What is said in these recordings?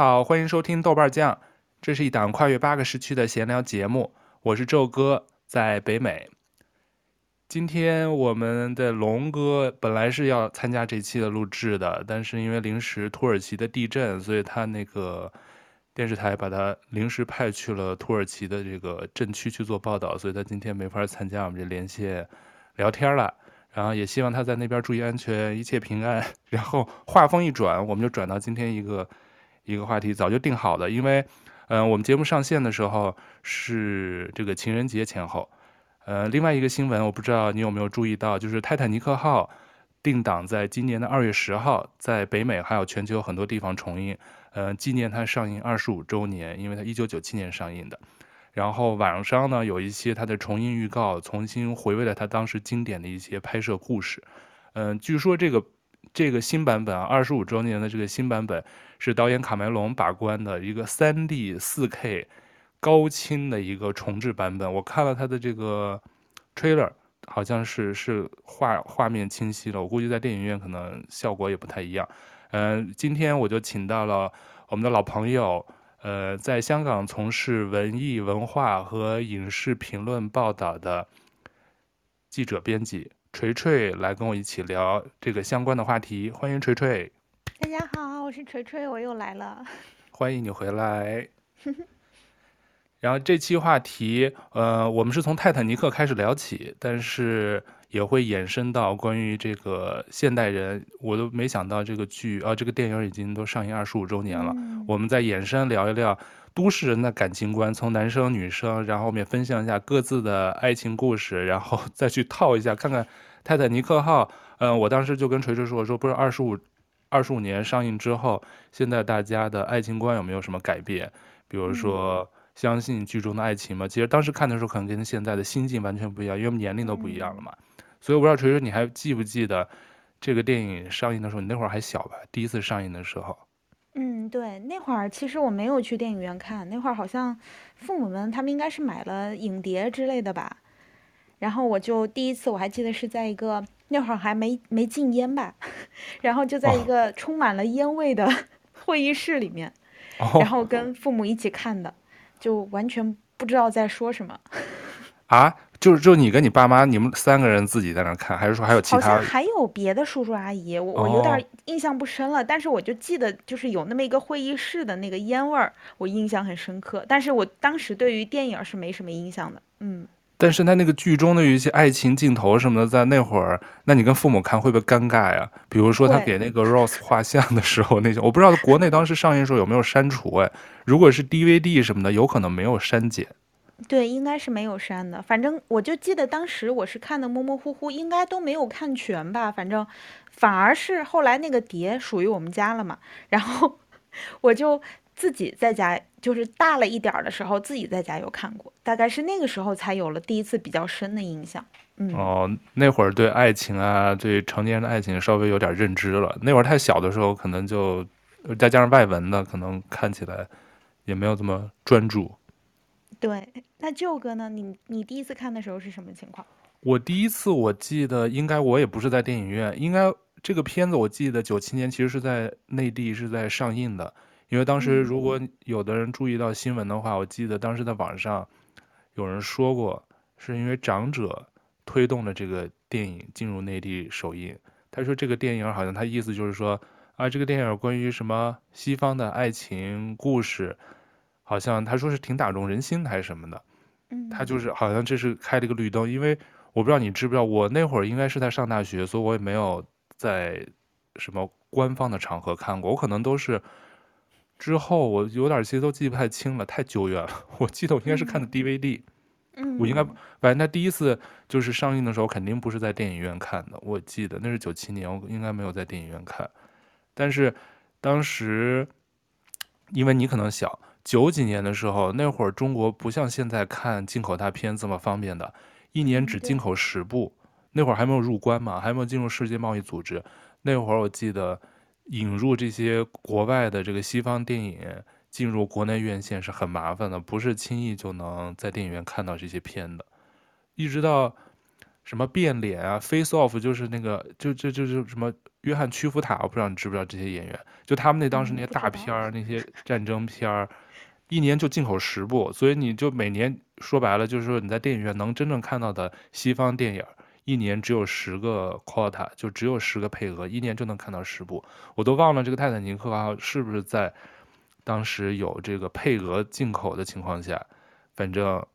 好，欢迎收听豆瓣酱，这是一档跨越八个时区的闲聊节目。我是宙哥，在北美。今天我们的龙哥本来是要参加这期的录制的，但是因为临时土耳其的地震，所以他那个电视台把他临时派去了土耳其的这个震区去做报道，所以他今天没法参加我们这连线聊天了。然后也希望他在那边注意安全，一切平安。然后话锋一转，我们就转到今天一个一个话题，早就定好的，因为嗯、我们节目上线的时候是这个情人节前后。呃，另外一个新闻，我不知道你有没有注意到，就是《泰坦尼克号》定档在今年的二月十号，在北美还有全球很多地方重映，呃，纪念它上映二十五周年，因为它一九九七年上映的。然后网上呢，有一些它的重映预告，重新回味了它当时经典的一些拍摄故事。嗯、据说这个这个新版本啊，二十五周年的这个新版本是导演卡梅隆把关的一个三 D 四 K。高清的一个重制版本，我看了他的这个 trailer，好像是是画画面清晰了。我估计在电影院可能效果也不太一样。嗯、今天我就请到了我们的老朋友，呃，在香港从事文艺文化和影视评论报道的记者编辑锤锤来跟我一起聊这个相关的话题。欢迎锤锤。大家好，我是锤锤，我又来了。欢迎你回来。然后这期话题，呃，我们是从泰坦尼克开始聊起，但是也会延伸到关于这个现代人，我都没想到这个剧啊，这个电影已经都上映二十五周年了。嗯、我们再延伸聊一聊都市人的感情观，从男生女生，然后我们也分享一下各自的爱情故事，然后 再去套一下，看看泰坦尼克号。嗯、呃，我当时就跟锤锤说，我说不是二十五二十五年上映之后，现在大家的爱情观有没有什么改变？比如说。嗯相信剧中的爱情吗？其实当时看的时候，可能跟现在的心境完全不一样，因为年龄都不一样了嘛。嗯、所以我不知道锤锤，你还记不记得这个电影上映的时候？你那会儿还小吧？第一次上映的时候。嗯，对，那会儿其实我没有去电影院看，那会儿好像父母们他们应该是买了影碟之类的吧。然后我就第一次我还记得是在一个那会儿还没没禁烟吧，然后就在一个充满了烟味的 会议室里面，哦、然后跟父母一起看的。就完全不知道在说什么，啊，就是就你跟你爸妈，你们三个人自己在那看，还是说还有其他？好像还有别的叔叔阿姨，我我有点印象不深了。哦、但是我就记得，就是有那么一个会议室的那个烟味儿，我印象很深刻。但是我当时对于电影是没什么印象的，嗯。但是他那个剧中的有一些爱情镜头什么的，在那会儿，那你跟父母看会不会尴尬呀？比如说他给那个 Rose 画像的时候，那些我不知道国内当时上映的时候有没有删除哎。如果是 DVD 什么的，有可能没有删减。对，应该是没有删的。反正我就记得当时我是看的模模糊糊，应该都没有看全吧。反正反而是后来那个碟属于我们家了嘛，然后 我就。自己在家就是大了一点儿的时候，自己在家有看过，大概是那个时候才有了第一次比较深的印象。嗯，哦，那会儿对爱情啊，对成年人的爱情稍微有点认知了。那会儿太小的时候，可能就再加上外文的，可能看起来也没有这么专注。对，那舅哥呢？你你第一次看的时候是什么情况？我第一次我记得应该我也不是在电影院，应该这个片子我记得九七年其实是在内地是在上映的。因为当时如果有的人注意到新闻的话，我记得当时在网上有人说过，是因为长者推动了这个电影进入内地首映。他说这个电影好像他意思就是说啊，这个电影关于什么西方的爱情故事，好像他说是挺打动人心还是什么的。他就是好像这是开了一个绿灯，因为我不知道你知不知道，我那会儿应该是在上大学，所以我也没有在什么官方的场合看过，我可能都是。之后我有点其实都记不太清了，太久远了。我记得我应该是看的 DVD，嗯，我应该反正他第一次就是上映的时候肯定不是在电影院看的。我记得那是九七年，我应该没有在电影院看。但是当时因为你可能小，九几年的时候那会儿中国不像现在看进口大片这么方便的，一年只进口十部。那会儿还没有入关嘛，还没有进入世界贸易组织。那会儿我记得。引入这些国外的这个西方电影进入国内院线是很麻烦的，不是轻易就能在电影院看到这些片的。一直到什么变脸啊，Face Off 就是那个就就就就什么约翰屈服塔，我不知道你知不知道这些演员，就他们那当时那些大片儿，那些 战争片儿，一年就进口十部，所以你就每年说白了就是说你在电影院能真正看到的西方电影，一年只有十个 quota，就只有十个配额，一年就能看到十部，我都忘了这个泰坦尼克号是不是在当时有这个配额进口的情况下，反正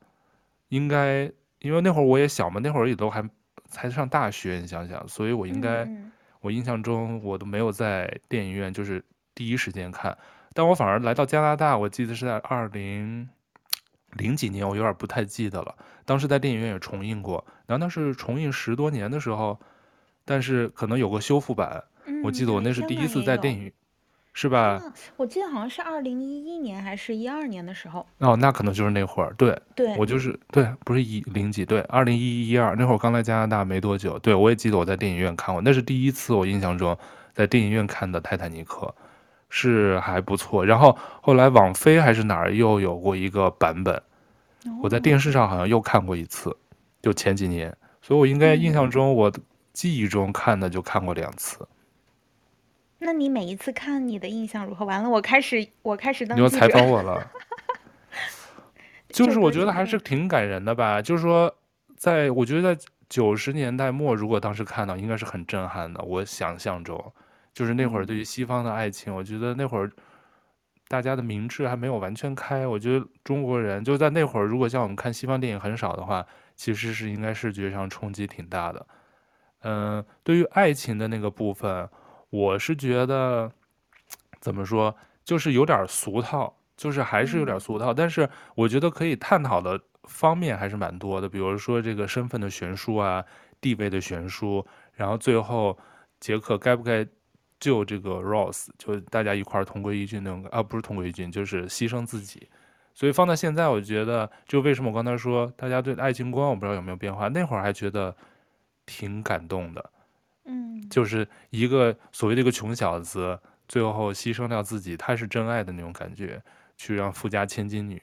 应该。因为那会儿我也小嘛，那会儿也都还才上大学，你想想，所以我应该，嗯、我印象中我都没有在电影院就是第一时间看，但我反而来到加拿大，我记得是在二零零几年，我有点不太记得了，当时在电影院也重映过，难道是重映十多年的时候，但是可能有个修复版，嗯、我记得我那是第一次在电影。是吧？我记得好像是二零一一年还是一二年的时候。哦，那可能就是那会儿。对，对，我就是对，不是一零几，对，二零一一一二那会儿刚来加拿大没多久。对，我也记得我在电影院看过，那是第一次我印象中在电影院看的《泰坦尼克》，是还不错。然后后来网飞还是哪儿又有过一个版本，我在电视上好像又看过一次，就前几年。所以我应该印象中我记忆中看的就看过两次。那你每一次看你的印象如何？完了，我开始我开始当你要采访 我了，就是我觉得还是挺感人的吧。就是说，在我觉得在九十年代末，如果当时看到，应该是很震撼的。我想象中，就是那会儿对于西方的爱情，我觉得那会儿大家的明智还没有完全开。我觉得中国人就在那会儿，如果像我们看西方电影很少的话，其实是应该视觉上冲击挺大的。嗯，对于爱情的那个部分。我是觉得，怎么说，就是有点俗套，就是还是有点俗套。但是我觉得可以探讨的方面还是蛮多的，比如说这个身份的悬殊啊，地位的悬殊，然后最后杰克该不该救这个 Rose，就大家一块儿同归于尽那种，啊，不是同归于尽，就是牺牲自己。所以放到现在，我觉得就为什么我刚才说大家对爱情观，我不知道有没有变化，那会儿还觉得挺感动的。嗯，就是一个所谓的一个穷小子，最后牺牲掉自己，他是真爱的那种感觉，去让富家千金女，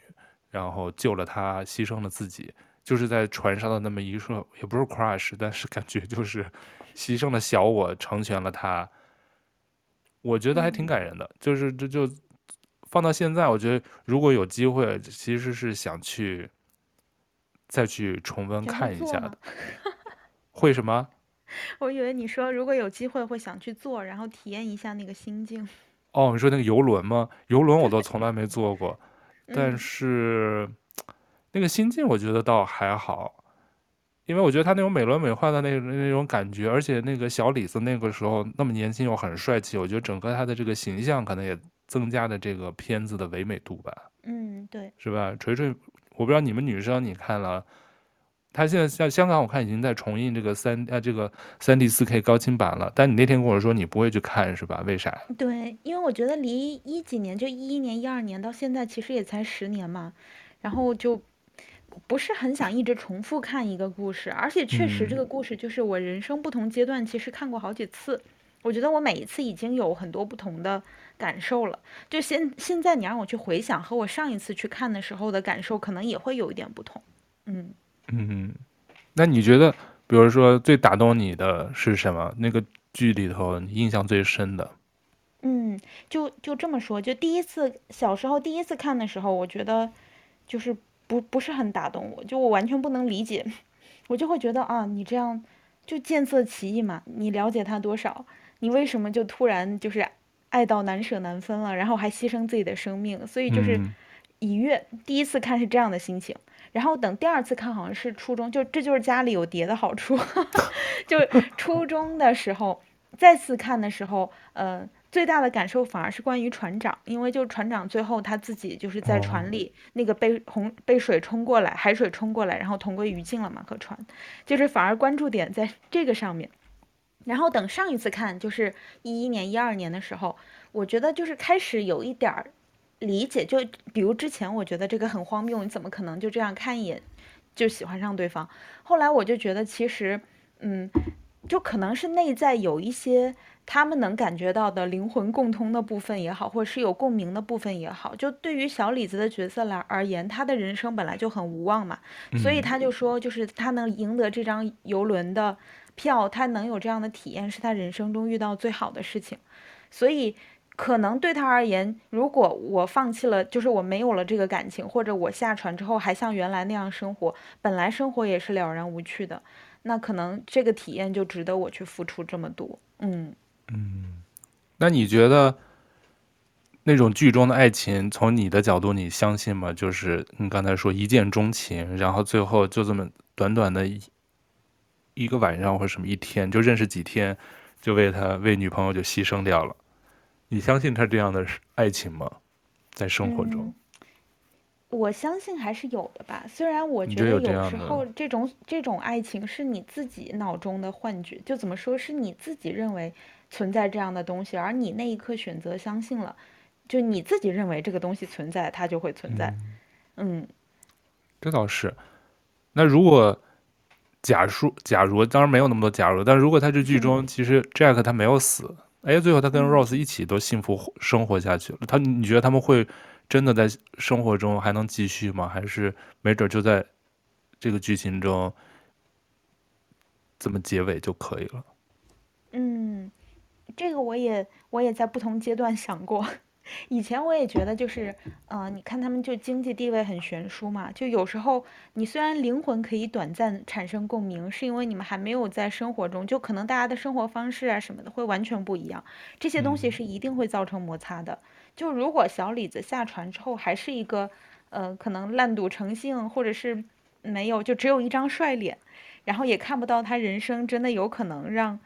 然后救了他，牺牲了自己，就是在船上的那么一瞬，也不是 crush，但是感觉就是牺牲了小我，成全了他。我觉得还挺感人的，就是这就放到现在，我觉得如果有机会，其实是想去再去重温看一下的。会什么？我以为你说如果有机会会想去做，然后体验一下那个心境。哦，你说那个游轮吗？游轮我都从来没 坐过，但是、嗯、那个心境我觉得倒还好，因为我觉得他那种美轮美奂的那那种感觉，而且那个小李子那个时候那么年轻又很帅气，我觉得整个他的这个形象可能也增加了这个片子的唯美度吧。嗯，对，是吧？锤锤，我不知道你们女生你看了。他现在在香港，我看已经在重映这个三啊这个三 D 四 K 高清版了。但你那天跟我说你不会去看是吧？为啥？对，因为我觉得离一几年就一一年、一二年到现在，其实也才十年嘛，然后就不是很想一直重复看一个故事。而且确实这个故事就是我人生不同阶段其实看过好几次，我觉得我每一次已经有很多不同的感受了。就现现在你让我去回想和我上一次去看的时候的感受，可能也会有一点不同。嗯。嗯，那你觉得，比如说最打动你的是什么？那个剧里头你印象最深的？嗯，就就这么说，就第一次小时候第一次看的时候，我觉得就是不不是很打动我，就我完全不能理解，我就会觉得啊，你这样就见色起意嘛，你了解他多少？你为什么就突然就是爱到难舍难分了，然后还牺牲自己的生命？所以就是以悦，嗯、第一次看是这样的心情。然后等第二次看，好像是初中，就这就是家里有碟的好处，就初中的时候再次看的时候，呃，最大的感受反而是关于船长，因为就船长最后他自己就是在船里那个被洪被水冲过来，海水冲过来，然后同归于尽了嘛，和船，就是反而关注点在这个上面。然后等上一次看，就是一一年、一二年的时候，我觉得就是开始有一点儿。理解，就比如之前我觉得这个很荒谬，你怎么可能就这样看一眼就喜欢上对方？后来我就觉得其实，嗯，就可能是内在有一些他们能感觉到的灵魂共通的部分也好，或者是有共鸣的部分也好。就对于小李子的角色来而言，他的人生本来就很无望嘛，所以他就说，就是他能赢得这张游轮的票，他能有这样的体验，是他人生中遇到最好的事情。所以。可能对他而言，如果我放弃了，就是我没有了这个感情，或者我下船之后还像原来那样生活，本来生活也是了然无趣的，那可能这个体验就值得我去付出这么多。嗯嗯，那你觉得那种剧中的爱情，从你的角度，你相信吗？就是你刚才说一见钟情，然后最后就这么短短的一一个晚上或者什么一天，就认识几天，就为他为女朋友就牺牲掉了。你相信他这样的爱情吗？在生活中，嗯，我相信还是有的吧。虽然我觉得有时候这种这，这种爱情是你自己脑中的幻觉，就怎么说是你自己认为存在这样的东西，而你那一刻选择相信了，就你自己认为这个东西存在，它就会存在。嗯，嗯，这倒是。那如果假说，假如当然没有那么多假如，但如果他这剧中其实 Jack 他没有死。哎，最后他跟 Rose 一起都幸福生活下去了。他，你觉得他们会真的在生活中还能继续吗？还是没准就在这个剧情中这么结尾就可以了？嗯，这个我也我也在不同阶段想过。以前我也觉得就是，嗯、呃，你看他们就经济地位很悬殊嘛，就有时候你虽然灵魂可以短暂产生共鸣，是因为你们还没有在生活中，就可能大家的生活方式啊什么的会完全不一样，这些东西是一定会造成摩擦的。就如果小李子下船之后还是一个，呃，可能烂赌成性，或者是没有，就只有一张帅脸，然后也看不到他人生真的有可能让。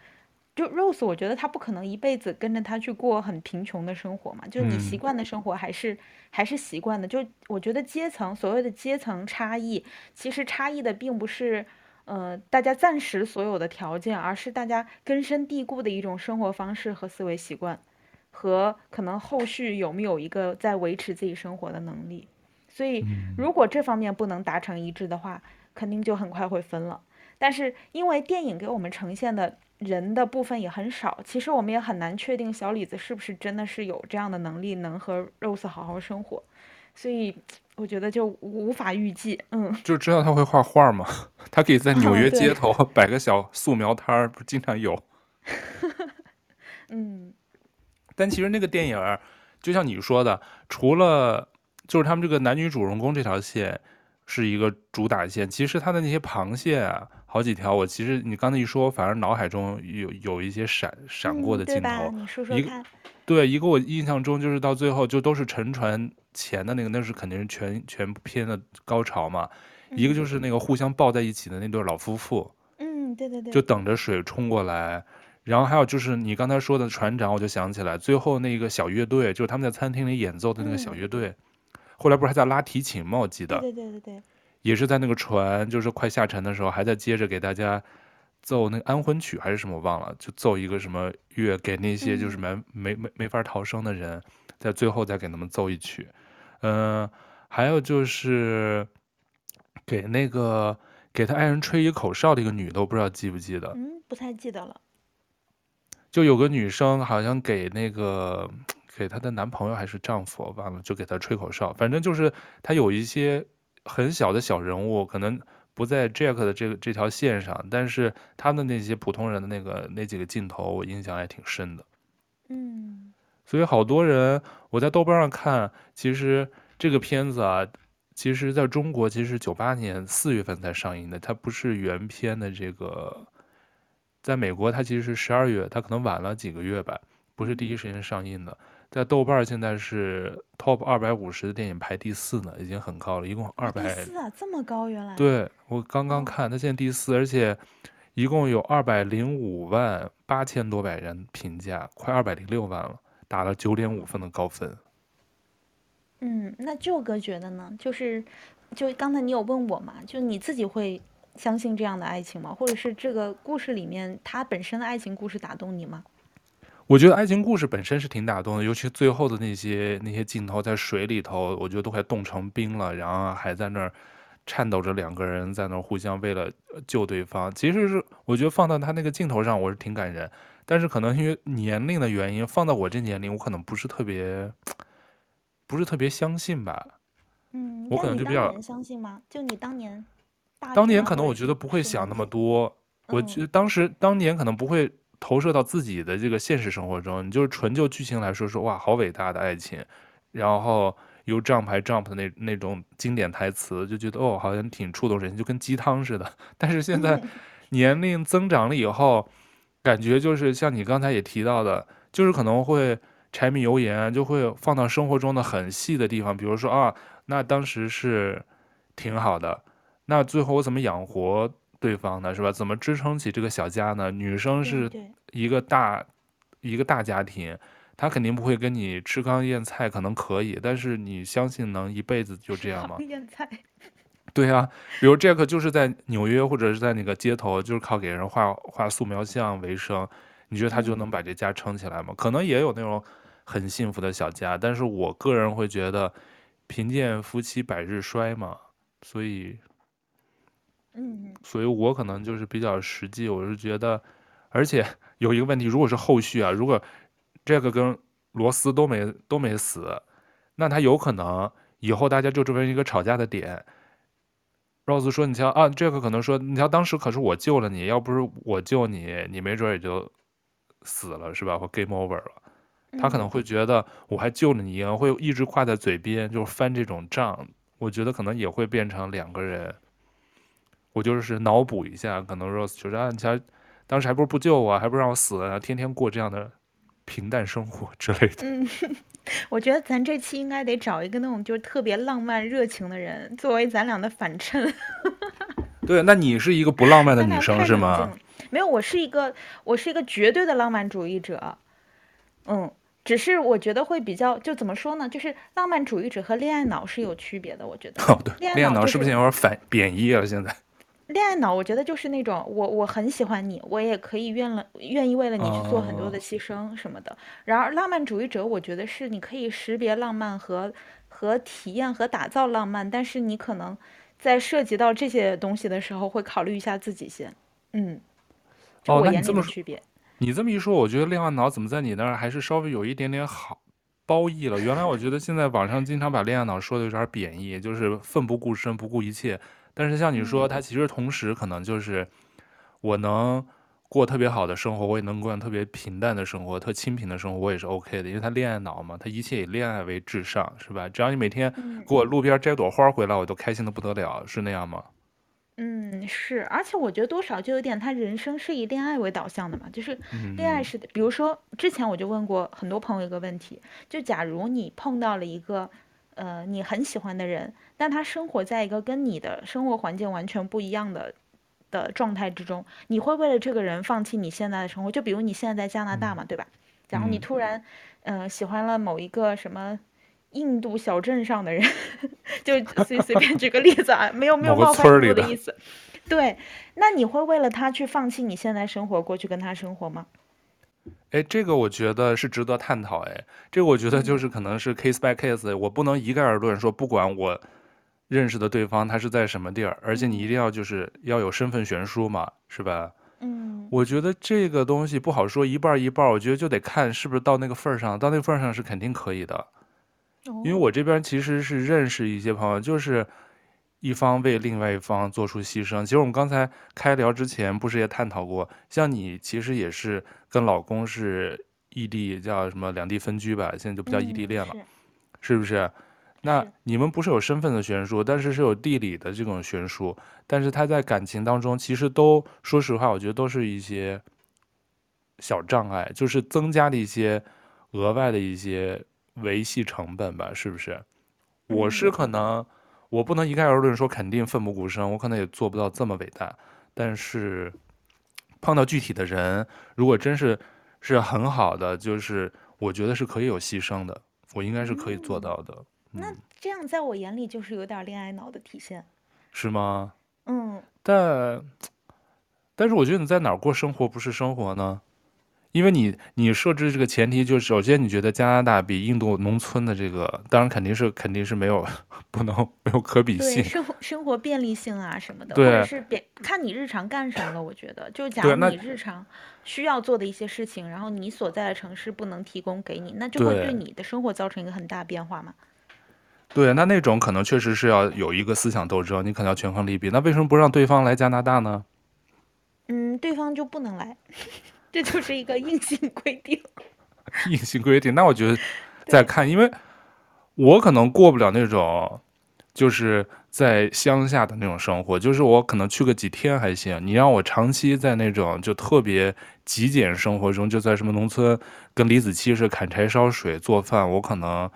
就 Rose，我觉得他不可能一辈子跟着他去过很贫穷的生活嘛。就你习惯的生活还是、嗯、还是习惯的。就我觉得阶层，所谓的阶层差异，其实差异的并不是，呃，大家暂时所有的条件，而是大家根深蒂固的一种生活方式和思维习惯，和可能后续有没有一个在维持自己生活的能力。所以，如果这方面不能达成一致的话，肯定就很快会分了。但是因为电影给我们呈现的。人的部分也很少，其实我们也很难确定小李子是不是真的是有这样的能力，能和 Rose 好好生活，所以 我觉得就无法预计。嗯，就知道他会画画吗？他可以在纽约街头摆个小素描摊儿，不经常有。嗯，但其实那个电影，就像你说的，除了就是他们这个男女主人公这条线是一个主打线，其实他的那些旁线啊。好几条，我其实你刚才一说，反而脑海中有有一些闪闪过的镜头。嗯、你说说看。一个对一个我印象中就是到最后就都是沉船前的那个，那是肯定是全全部片的高潮嘛。嗯、一个就是那个互相抱在一起的那对老夫妇。嗯，对对对。就等着水冲过来，然后还有就是你刚才说的船长，我就想起来最后那个小乐队，就是他们在餐厅里演奏的那个小乐队，嗯、后来不是还在拉提琴吗？我记得。对对对对对。也是在那个船，就是快下沉的时候，还在接着给大家奏那个安魂曲还是什么，我忘了，就奏一个什么乐给那些就是没、嗯、没没没法逃生的人，在最后再给他们奏一曲。嗯、呃，还有就是给那个给他爱人吹一口哨的一个女的，我不知道记不记得？嗯，不太记得了。就有个女生好像给那个给她的男朋友还是丈夫，我忘了，就给她吹口哨，反正就是她有一些。很小的小人物，可能不在 Jack 的这个这条线上，但是他的那些普通人的那个那几个镜头，我印象还挺深的。嗯，所以好多人我在豆瓣上看，其实这个片子啊，其实在中国其实九八年四月份才上映的，它不是原片的这个，在美国它其实是十二月，它可能晚了几个月吧，不是第一时间上映的。在豆瓣现在是 Top 二百五十的电影排第四呢，已经很高了，一共二百。第四啊，这么高原来。对，我刚刚看，它现在第四，而且一共有二百零五万八千多百人评价，快二百零六万了，打了九点五分的高分。嗯，那舅哥觉得呢？就是，就刚才你有问我嘛？就你自己会相信这样的爱情吗？或者是这个故事里面他本身的爱情故事打动你吗？我觉得爱情故事本身是挺打动的，尤其最后的那些那些镜头在水里头，我觉得都快冻成冰了，然后还在那儿颤抖着两个人在那儿互相为了救对方。其实是我觉得放到他那个镜头上，我是挺感人。但是可能因为年龄的原因，放到我这年龄，我可能不是特别，不是特别相信吧。嗯，我可能就比较相信吗？就你当年，当年可能我觉得不会想那么多。我觉得当时当年可能不会投射到自己的这个现实生活中。你就是纯就剧情来说，说哇，好伟大的爱情，然后。由 jump 还 jump 的那那种经典台词，就觉得哦，好像挺触动人心，就跟鸡汤似的。但是现在 年龄增长了以后，感觉就是像你刚才也提到的，就是可能会柴米油盐就会放到生活中的很细的地方，比如说啊，那当时是挺好的，那最后我怎么养活对方的？是吧？怎么支撑起这个小家呢？女生是一个大一个大家庭。她肯定不会跟你吃糠咽菜，可能可以，但是你相信能一辈子就这样吗？咽菜。对啊，比如 Jack 就是在纽约或者是在那个街头，就是靠给人画画素描像为生，你觉得他就能把这家撑起来吗？可能也有那种很幸福的小家，但是我个人会觉得贫贱夫妻百日衰嘛，所以，嗯，所以我可能就是比较实际，我是觉得，而且 有一个问题，如果是后续啊，如果。这个跟罗斯都没都没死，那他有可能以后大家就成为一个吵架的点。Rose 说：“你瞧啊，这个可能说，你瞧当时可是我救了你，要不是我救你，你没准也就死了，是吧？或 game over 了。他可能会觉得我还救了你，会一直挂在嘴边，就是翻这种账。我觉得可能也会变成两个人。我就是脑补一下，可能 Rose 觉得啊，你瞧当时还不如不救我，还不如让我死了，天天过这样的。”平淡生活之类的。嗯，我觉得咱这期应该得找一个那种就是特别浪漫热情的人作为咱俩的反衬。对，那你是一个不浪漫的女生是吗？没有，我是一个我是一个绝对的浪漫主义者。嗯，只是我觉得会比较就怎么说呢？就是浪漫主义者和恋爱脑是有区别的。我觉得。哦，对，恋爱脑、是、是不是有点反贬义了？现在。恋爱脑，我觉得就是那种我我很喜欢你，我也可以愿了愿意为了你去做很多的牺牲什么的。Oh. 然而浪漫主义者，我觉得是你可以识别浪漫和和体验和打造浪漫，但是你可能在涉及到这些东西的时候，会考虑一下自己先。嗯，就我眼里的区别。Oh, 你这么一说，我觉得恋爱脑怎么在你那儿还是稍微有一点点好褒义了。原来我觉得现在网上经常把恋爱脑说的有点贬义，就是奋不顾身、不顾一切。但是像你说，他其实同时可能就是，我能过特别好的生活，我也能过特别平淡的生活，特清贫的生活，我也是 OK 的，因为他恋爱脑嘛，他一切以恋爱为至上，是吧？只要你每天给我路边摘朵花回来，我都开心的不得了，是那样吗？嗯，是，而且我觉得多少就有点，他人生是以恋爱为导向的嘛，就是恋爱是的。比如说之前我就问过很多朋友一个问题，就假如你碰到了一个。呃，你很喜欢的人，但他生活在一个跟你的生活环境完全不一样的的状态之中，你会为了这个人放弃你现在的生活？就比如你现在在加拿大嘛，对吧？然后你突然，呃，喜欢了某一个什么印度小镇上的人，就随随便举个例子啊，没有没有冒犯你的意思。对，那你会为了他去放弃你现在生活，过去跟他生活吗？哎，这个我觉得是值得探讨。哎，这个我觉得就是可能是 case by case，我不能一概而论说，不管我认识的对方他是在什么地儿，而且你一定要就是要有身份悬殊嘛，是吧？嗯，我觉得这个东西不好说一半一半，我觉得就得看是不是到那个份上，到那个份上是肯定可以的，因为我这边其实是认识一些朋友，就是。一方为另外一方做出牺牲。其实我们刚才开聊之前，不是也探讨过？像你其实也是跟老公是异地，叫什么两地分居吧？现在就不叫异地恋了，嗯、是，是不是？那你们不是有身份的悬殊，但是是有地理的这种悬殊。但是他在感情当中，其实都说实话，我觉得都是一些小障碍，就是增加了一些额外的一些维系成本吧？是不是？我是可能。我不能一概而论说肯定奋不顾身，我可能也做不到这么伟大。但是碰到具体的人，如果真是是很好的，就是我觉得是可以有牺牲的，我应该是可以做到的。嗯嗯、那这样在我眼里就是有点恋爱脑的体现，是吗？嗯。但但是我觉得你在哪儿过生活不是生活呢？因为你你设置这个前提，就是首先你觉得加拿大比印度农村的这个，当然肯定是肯定是没有不能没有可比性，生活生活便利性啊什么的，对或者是别看你日常干什么了。我觉得，就假如你日常需要做的一些事情，然后你所在的城市不能提供给你，那就会对你的生活造成一个很大变化嘛。对，那那种可能确实是要有一个思想斗争，你可能要权衡利弊。那为什么不让对方来加拿大呢？嗯，对方就不能来。这就是一个硬性规定，硬性规定。那我觉得再看，因为我可能过不了那种就是在乡下的那种生活，就是我可能去个几天还行。你让我长期在那种就特别极简生活中，就在什么农村跟李子柒是砍柴烧水做饭，我可能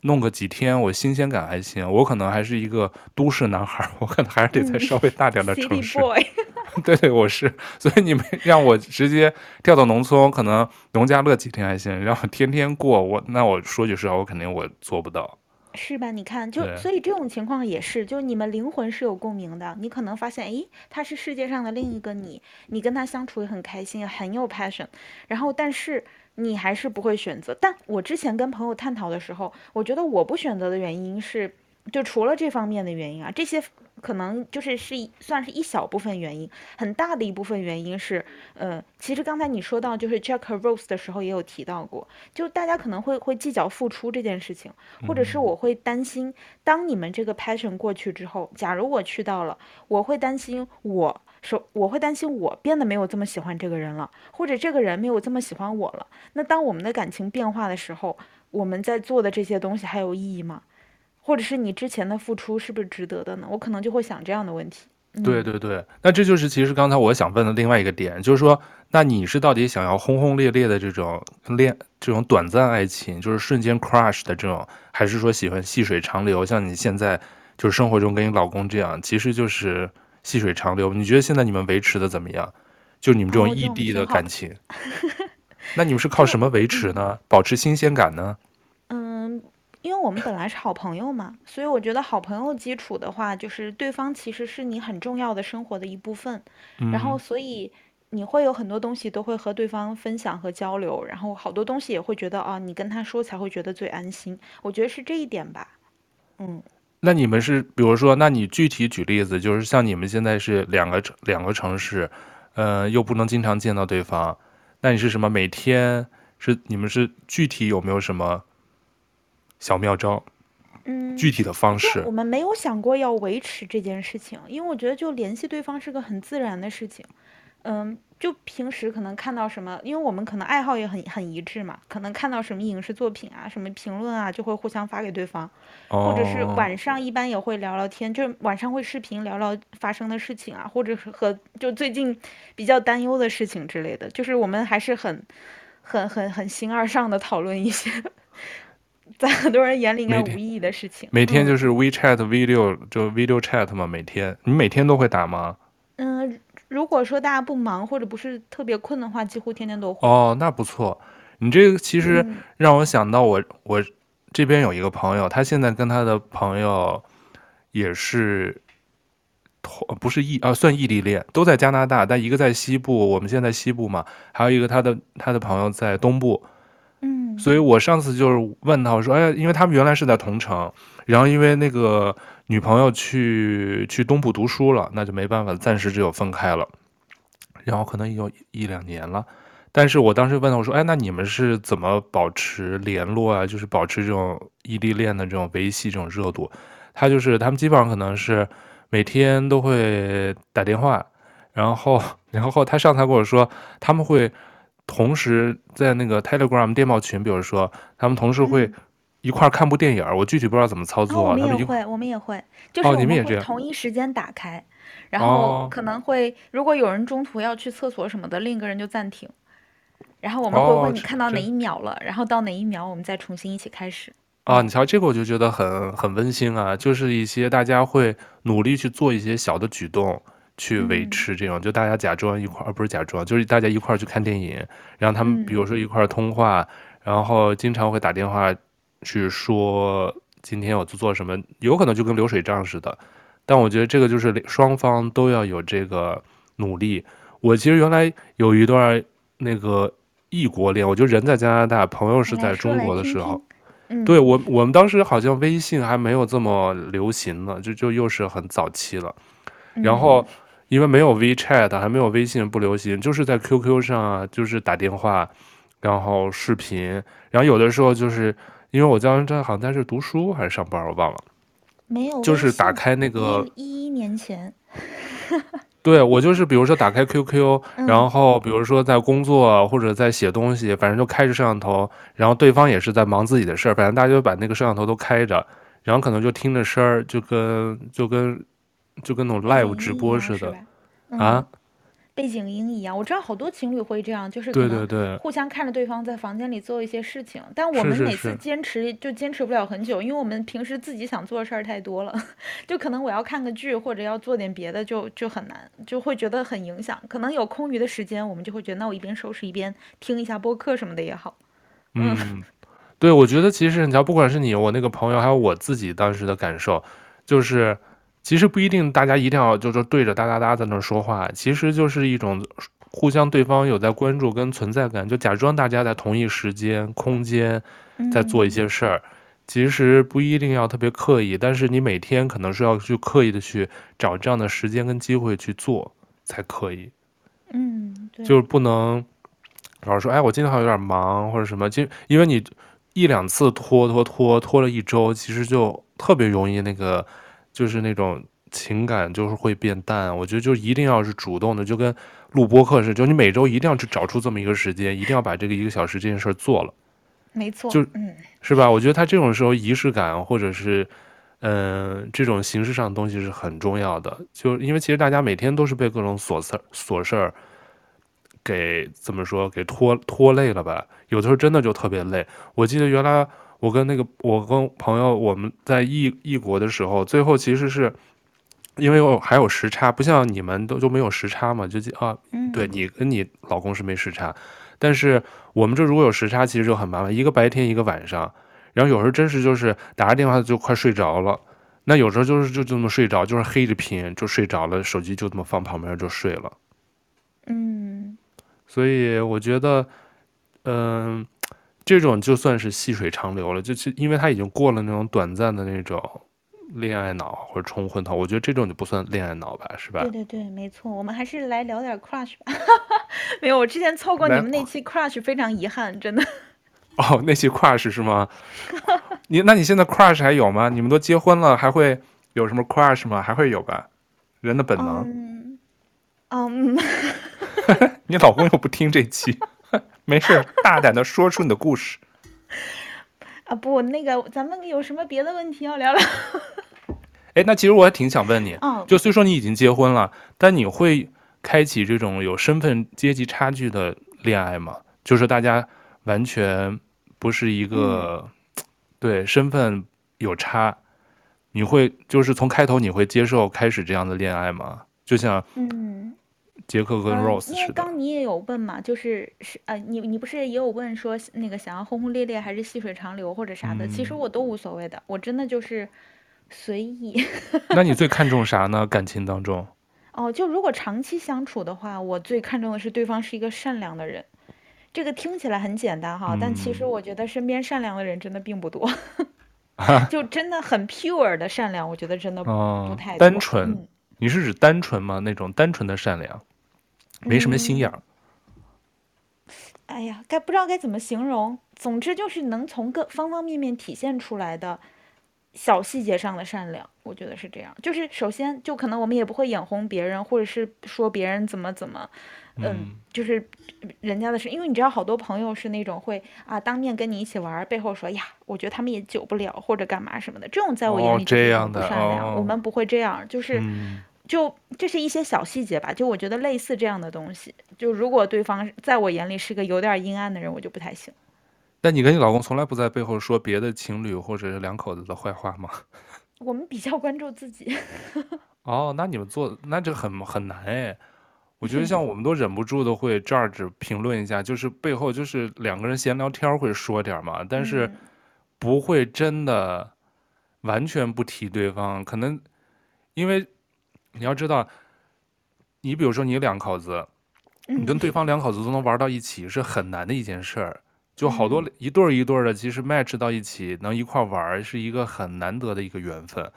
弄个几天，我新鲜感还行。我可能还是一个都市男孩，我可能还是得在稍微大点的城市。嗯 对对，我是，所以你们让我直接调到农村，可能农家乐几天还行，让我天天过，我那我说句实话，我肯定我做不到，是吧？你看，就所以这种情况也是，就你们灵魂是有共鸣的，你可能发现，诶，他是世界上的另一个你，你跟他相处也很开心，很有 passion，然后但是你还是不会选择。但我之前跟朋友探讨的时候，我觉得我不选择的原因是，就除了这方面的原因啊，这些。可能就是是算是一小部分原因，很大的一部分原因是，呃，其实刚才你说到就是 Jack 和 Rose 的时候也有提到过，就大家可能会会计较付出这件事情，或者是我会担心，当你们这个 passion 过去之后，假如我去到了，我会担心我说我会担心我变得没有这么喜欢这个人了，或者这个人没有这么喜欢我了，那当我们的感情变化的时候，我们在做的这些东西还有意义吗？或者是你之前的付出是不是值得的呢？我可能就会想这样的问题。嗯、对对对，那这就是其实刚才我想问的另外一个点，就是说，那你是到底想要轰轰烈烈的这种恋，这种短暂爱情，就是瞬间 crush 的这种，还是说喜欢细水长流？像你现在就是生活中跟你老公这样，其实就是细水长流。你觉得现在你们维持的怎么样？就你们这种异地的感情，哦、那你们是靠什么维持呢？保持新鲜感呢？因为我们本来是好朋友嘛，所以我觉得好朋友基础的话，就是对方其实是你很重要的生活的一部分，嗯、然后所以你会有很多东西都会和对方分享和交流，然后好多东西也会觉得啊，你跟他说才会觉得最安心。我觉得是这一点吧。嗯，那你们是比如说，那你具体举例子，就是像你们现在是两个两个城市，呃，又不能经常见到对方，那你是什么？每天是你们是具体有没有什么？小妙招，嗯，具体的方式，我们没有想过要维持这件事情，因为我觉得就联系对方是个很自然的事情，嗯，就平时可能看到什么，因为我们可能爱好也很很一致嘛，可能看到什么影视作品啊，什么评论啊，就会互相发给对方，或者是晚上一般也会聊聊天，就是晚上会视频聊聊发生的事情啊，或者是和就最近比较担忧的事情之类的，就是我们还是很很很很形而上的讨论一些。在很多人眼里应该无意义的事情。每天，就是 WeChat video，嗯，就 video chat 嘛。每天，你每天都会打吗？嗯，如果说大家不忙或者不是特别困的话，几乎天天都会。哦，那不错。你这个其实让我想到我，我，嗯，我这边有一个朋友，他现在跟他的朋友也是同不是异啊，算异地恋，都在加拿大，但一个在西部，我们现在西部嘛，还有一个他的他的朋友在东部。所以我上次就是问他，我说，哎，因为他们原来是在同城，然后因为那个女朋友去去东部读书了，那就没办法，暂时只有分开了，然后可能有一两年了。但是我当时问他，我说，哎，那你们是怎么保持联络啊？就是保持这种异地恋的这种维系这种热度？他就是他们基本上可能是每天都会打电话，然后 然后他上次跟我说他们会。同时在那个 Telegram 电报群，比如说他们同时会一块看部电影，嗯，我具体不知道怎么操作。哦、我们也会，我们也会，就是我们会同一时间打开，哦、然后可能会如果有人中途要去厕所什么的，另一个人就暂停，然后我们会问你看到哪一秒了，哦，然后到哪一秒我们再重新一起开始。啊，你瞧这个我就觉得很很温馨啊，就是一些大家会努力去做一些小的举动。去维持这种，就大家假装一块不是假装，就是大家一块儿去看电影，然后他们比如说一块儿通话，然后经常会打电话去说今天我做做什么，有可能就跟流水账似的。但我觉得这个就是双方都要有这个努力。我其实原来有一段那个异国恋，我就人在加拿大，朋友是在中国的时候，对我我们当时好像微信还没有这么流行呢，就就又是很早期了。然后因为没有 WeChat，还没有微信不流行，就是在 QQ 上啊，就是打电话，然后视频，然后有的时候就是因为我当时好像在这读书还是上班，我忘了，没有，就是打开那个一一年前。对，我就是，比如说打开 QQ，然后比如说在工作或者在写东西，反正就开着摄像头，然后对方也是在忙自己的事儿，反正大家就把那个摄像头都开着，然后可能就听着声儿，就跟就跟就跟那种 live 直播似的，啊。背景音一样，我知道好多情侣会这样，就是对对对，互相看着对方在房间里做一些事情。但我们每次坚持就坚持不了很久，因为我们平时自己想做的事儿太多了，就可能我要看个剧或者要做点别的就，就就很难，就会觉得很影响。可能有空余的时间，我们就会觉得，那我一边收拾一边听一下播客什么的也好。嗯，嗯对，我觉得其实你要不管是你我那个朋友，还有我自己当时的感受，就是。其实不一定，大家一定要就是对着哒哒哒在那说话，其实就是一种互相对方有在关注跟存在感，就假装大家在同一时间空间在做一些事儿，其实不一定要特别刻意，但是你每天可能是要去刻意的去找这样的时间跟机会去做才可以。嗯，就是不能老是说，哎，我今天好像有点忙或者什么，就因为你一两次拖拖拖拖了一周，其实就特别容易那个。就是那种情感就是会变淡，我觉得就一定要是主动的，就跟录播课似的，就你每周一定要去找出这么一个时间，一定要把这个一个小时这件事做了。没错，就嗯，是吧？我觉得他这种时候仪式感或者是嗯、呃、这种形式上的东西是很重要的，就因为其实大家每天都是被各种琐事琐事儿给怎么说给拖拖累了吧？有的时候真的就特别累。我记得原来。我跟那个，我跟朋友，我们在异异国的时候，最后其实是因为我还有时差，不像你们都就没有时差嘛，就啊，对你跟你老公是没时差，但是我们这如果有时差，其实就很麻烦，一个白天一个晚上，然后有时候真是就是打着电话就快睡着了，那有时候就是就这么睡着，就是黑着屏就睡着了，手机就这么放旁边就睡了，嗯，所以我觉得，嗯、呃。这种就算是细水长流了，就是因为他已经过了那种短暂的那种恋爱脑或者冲昏头，我觉得这种就不算恋爱脑吧，是吧？对对对，没错，我们还是来聊点 crush 吧。没有，我之前错过你们那期 crush，非常遗憾，真的。哦，那期 crush 是吗？你那你现在 crush 还有吗？你们都结婚了，还会有什么 crush 吗？还会有吧？人的本能。嗯。嗯 你老公又不听这期。没事，大胆的说出你的故事。啊不，那个咱们有什么别的问题要聊聊？哎，那其实我还挺想问你，哦，就虽说你已经结婚了，但你会开启这种有身份阶级差距的恋爱吗？就是大家完全不是一个，嗯、对，身份有差，你会就是从开头你会接受开始这样的恋爱吗？就像嗯。杰克跟 Rose，因为刚你也有问嘛，就是是呃，你你不是也有问说那个想要轰轰烈烈还是细水长流或者啥的？嗯、其实我都无所谓的，我真的就是随意。那你最看重啥呢？感情当中？哦，就如果长期相处的话，我最看重的是对方是一个善良的人。这个听起来很简单哈，嗯、但其实我觉得身边善良的人真的并不多。就真的很 pure 的善良，我觉得真的不，太多。单纯，嗯、你是指单纯吗？那种单纯的善良？没什么心眼儿、嗯，哎呀，该不知道该怎么形容。总之就是能从各方方面面体现出来的小细节上的善良，我觉得是这样。就是首先，就可能我们也不会眼红别人，或者是说别人怎么怎么，嗯，嗯就是人家的事。因为你知道，好多朋友是那种会啊，当面跟你一起玩，背后说呀，我觉得他们也久不了，或者干嘛什么的。这种在我眼里就是不善良。哦、我们不会这样，就是。嗯就这是一些小细节吧，就我觉得类似这样的东西，就如果对方在我眼里是个有点阴暗的人，我就不太行。但你跟你老公从来不在背后说别的情侣或者是两口子的坏话吗？我们比较关注自己。哦，那你们做那这很很难哎。我觉得像 我们都忍不住的会这儿只评论一下，就是背后就是两个人闲聊天会说点嘛，但是不会真的完全不提对方，可能因为。你要知道，你比如说你两口子，你跟对方两口子都能玩到一起是很难的一件事儿。就好多一对儿一对儿的，其实 match 到一起能一块玩，是一个很难得的一个缘分。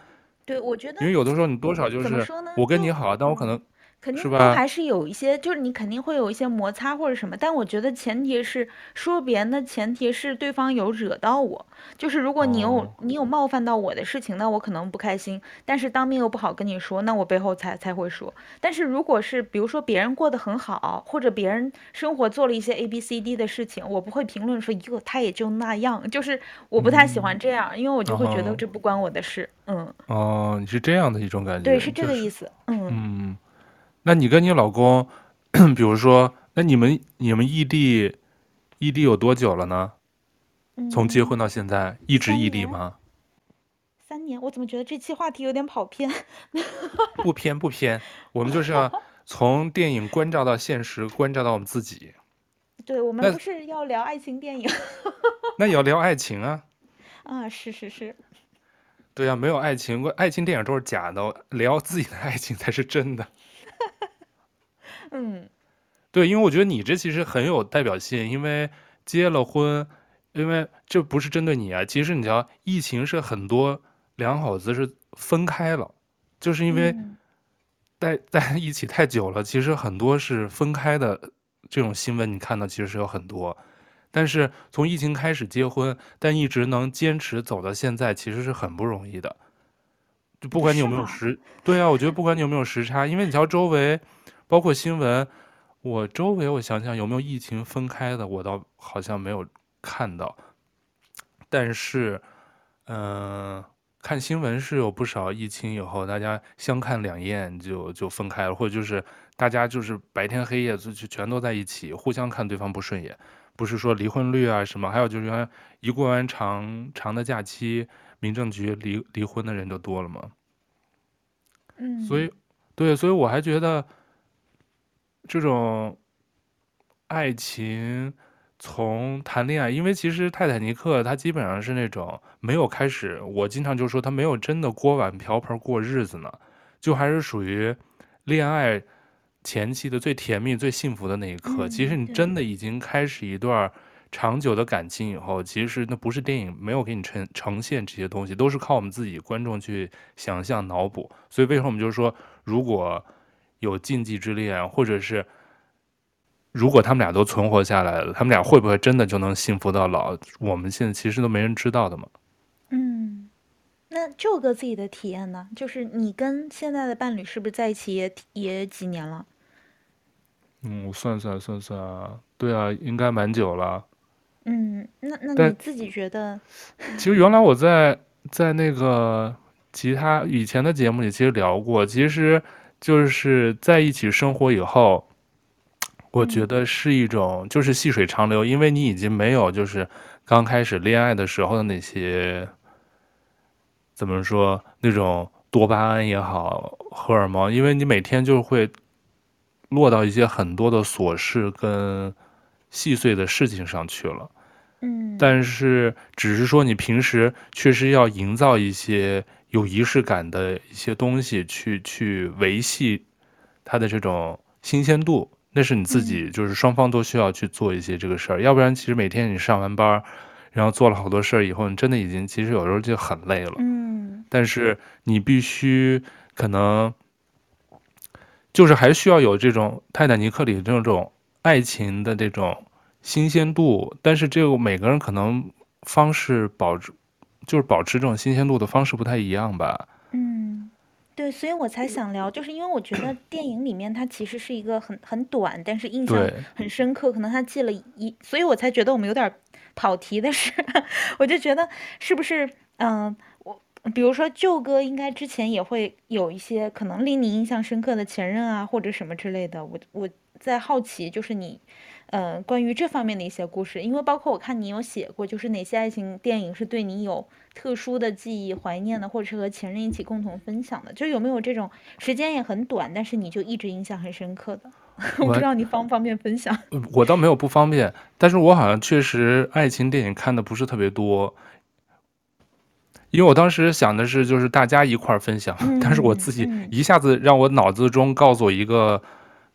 对，我觉得，因为有的时候你多少就是我跟你好，但我可能。肯定都还是有一些，就是你肯定会有一些摩擦或者什么，但我觉得前提是说别人的前提是对方有惹到我，就是如果你有你有冒犯到我的事情，那我可能不开心，但是当面又不好跟你说，那我背后才才会说。但是如果是比如说别人过得很好，或者别人生活做了一些 A B C D 的事情，我不会评论说哟他也就那样，就是我不太喜欢这样，因为我就会觉得这不关我的事。嗯。哦，你是这样的一种感觉。对，是这个意思。嗯。嗯。那你跟你老公，比如说，那你们你们异地，异地有多久了呢？从结婚到现在，一直异地吗？三年，我怎么觉得这期话题有点跑偏？不偏不偏，我们就是要 从电影关照到现实，关照到我们自己。对，我们不是要聊爱情电影。那也要聊爱情啊。啊，是是是。对呀，没有爱情，爱情电影都是假的，聊自己的爱情才是真的。嗯，对，因为我觉得你这其实很有代表性，因为结了婚，因为这不是针对你啊。其实你知道，疫情是很多两口子是分开了，就是因为待在一起太久了。其实很多是分开的这种新闻，你看到其实是有很多。但是从疫情开始结婚，但一直能坚持走到现在，其实是很不容易的。就不管你有没有时，对啊，我觉得不管你有没有时差，因为你瞧周围。包括新闻，我周围我想想有没有疫情分开的，我倒好像没有看到。但是，嗯、呃，看新闻是有不少疫情以后大家相看两厌就就分开了，或者就是大家就是白天黑夜就就全都在一起，互相看对方不顺眼。不是说离婚率啊什么，还有就是原来一过完长长的假期，民政局离离婚的人就多了嘛。嗯，所以对，所以我还觉得。这种爱情从谈恋爱，因为其实《泰坦尼克》它基本上是那种没有开始，我经常就说他没有真的锅碗瓢盆过日子呢，就还是属于恋爱前期的最甜蜜、最幸福的那一刻。其实你真的已经开始一段长久的感情以后，其实那不是电影没有给你呈呈现这些东西，都是靠我们自己观众去想象脑补。所以为什么我们就是说，如果有禁忌之恋，或者是如果他们俩都存活下来了，他们俩会不会真的就能幸福到老？我们现在其实都没人知道的嘛。嗯，那就个自己的体验呢？就是你跟现在的伴侣是不是在一起也也几年了？嗯，我算算算算啊，对啊，应该蛮久了。嗯，那那你自己觉得？其实原来我在在那个其他以前的节目里其实聊过，其实。就是在一起生活以后，我觉得是一种就是细水长流，因为你已经没有就是刚开始恋爱的时候的那些怎么说那种多巴胺也好，荷尔蒙，因为你每天就会落到一些很多的琐事跟细碎的事情上去了。嗯，但是只是说你平时确实要营造一些。有仪式感的一些东西去，去去维系它的这种新鲜度，那是你自己，就是双方都需要去做一些这个事儿。嗯、要不然，其实每天你上完班，然后做了好多事儿以后，你真的已经其实有时候就很累了。嗯。但是你必须可能就是还需要有这种《泰坦尼克》里这种爱情的这种新鲜度，但是这个每个人可能方式保持。就是保持这种新鲜度的方式不太一样吧。嗯，对，所以我才想聊，就是因为我觉得 电影里面它其实是一个很很短，但是印象很深刻，可能他记了一，所以我才觉得我们有点跑题的是，我就觉得是不是，嗯、呃，我比如说舅哥应该之前也会有一些可能令你印象深刻的前任啊，或者什么之类的，我我在好奇，就是你。呃，关于这方面的一些故事，因为包括我看你有写过，就是哪些爱情电影是对你有特殊的记忆、怀念的，或者是和前任一起共同分享的，就有没有这种时间也很短，但是你就一直印象很深刻的？我，不知道你方不方便分享。我倒没有不方便，但是我好像确实爱情电影看的不是特别多，因为我当时想的是就是大家一块儿分享，嗯，但是我自己一下子让我脑子中告诉我一个。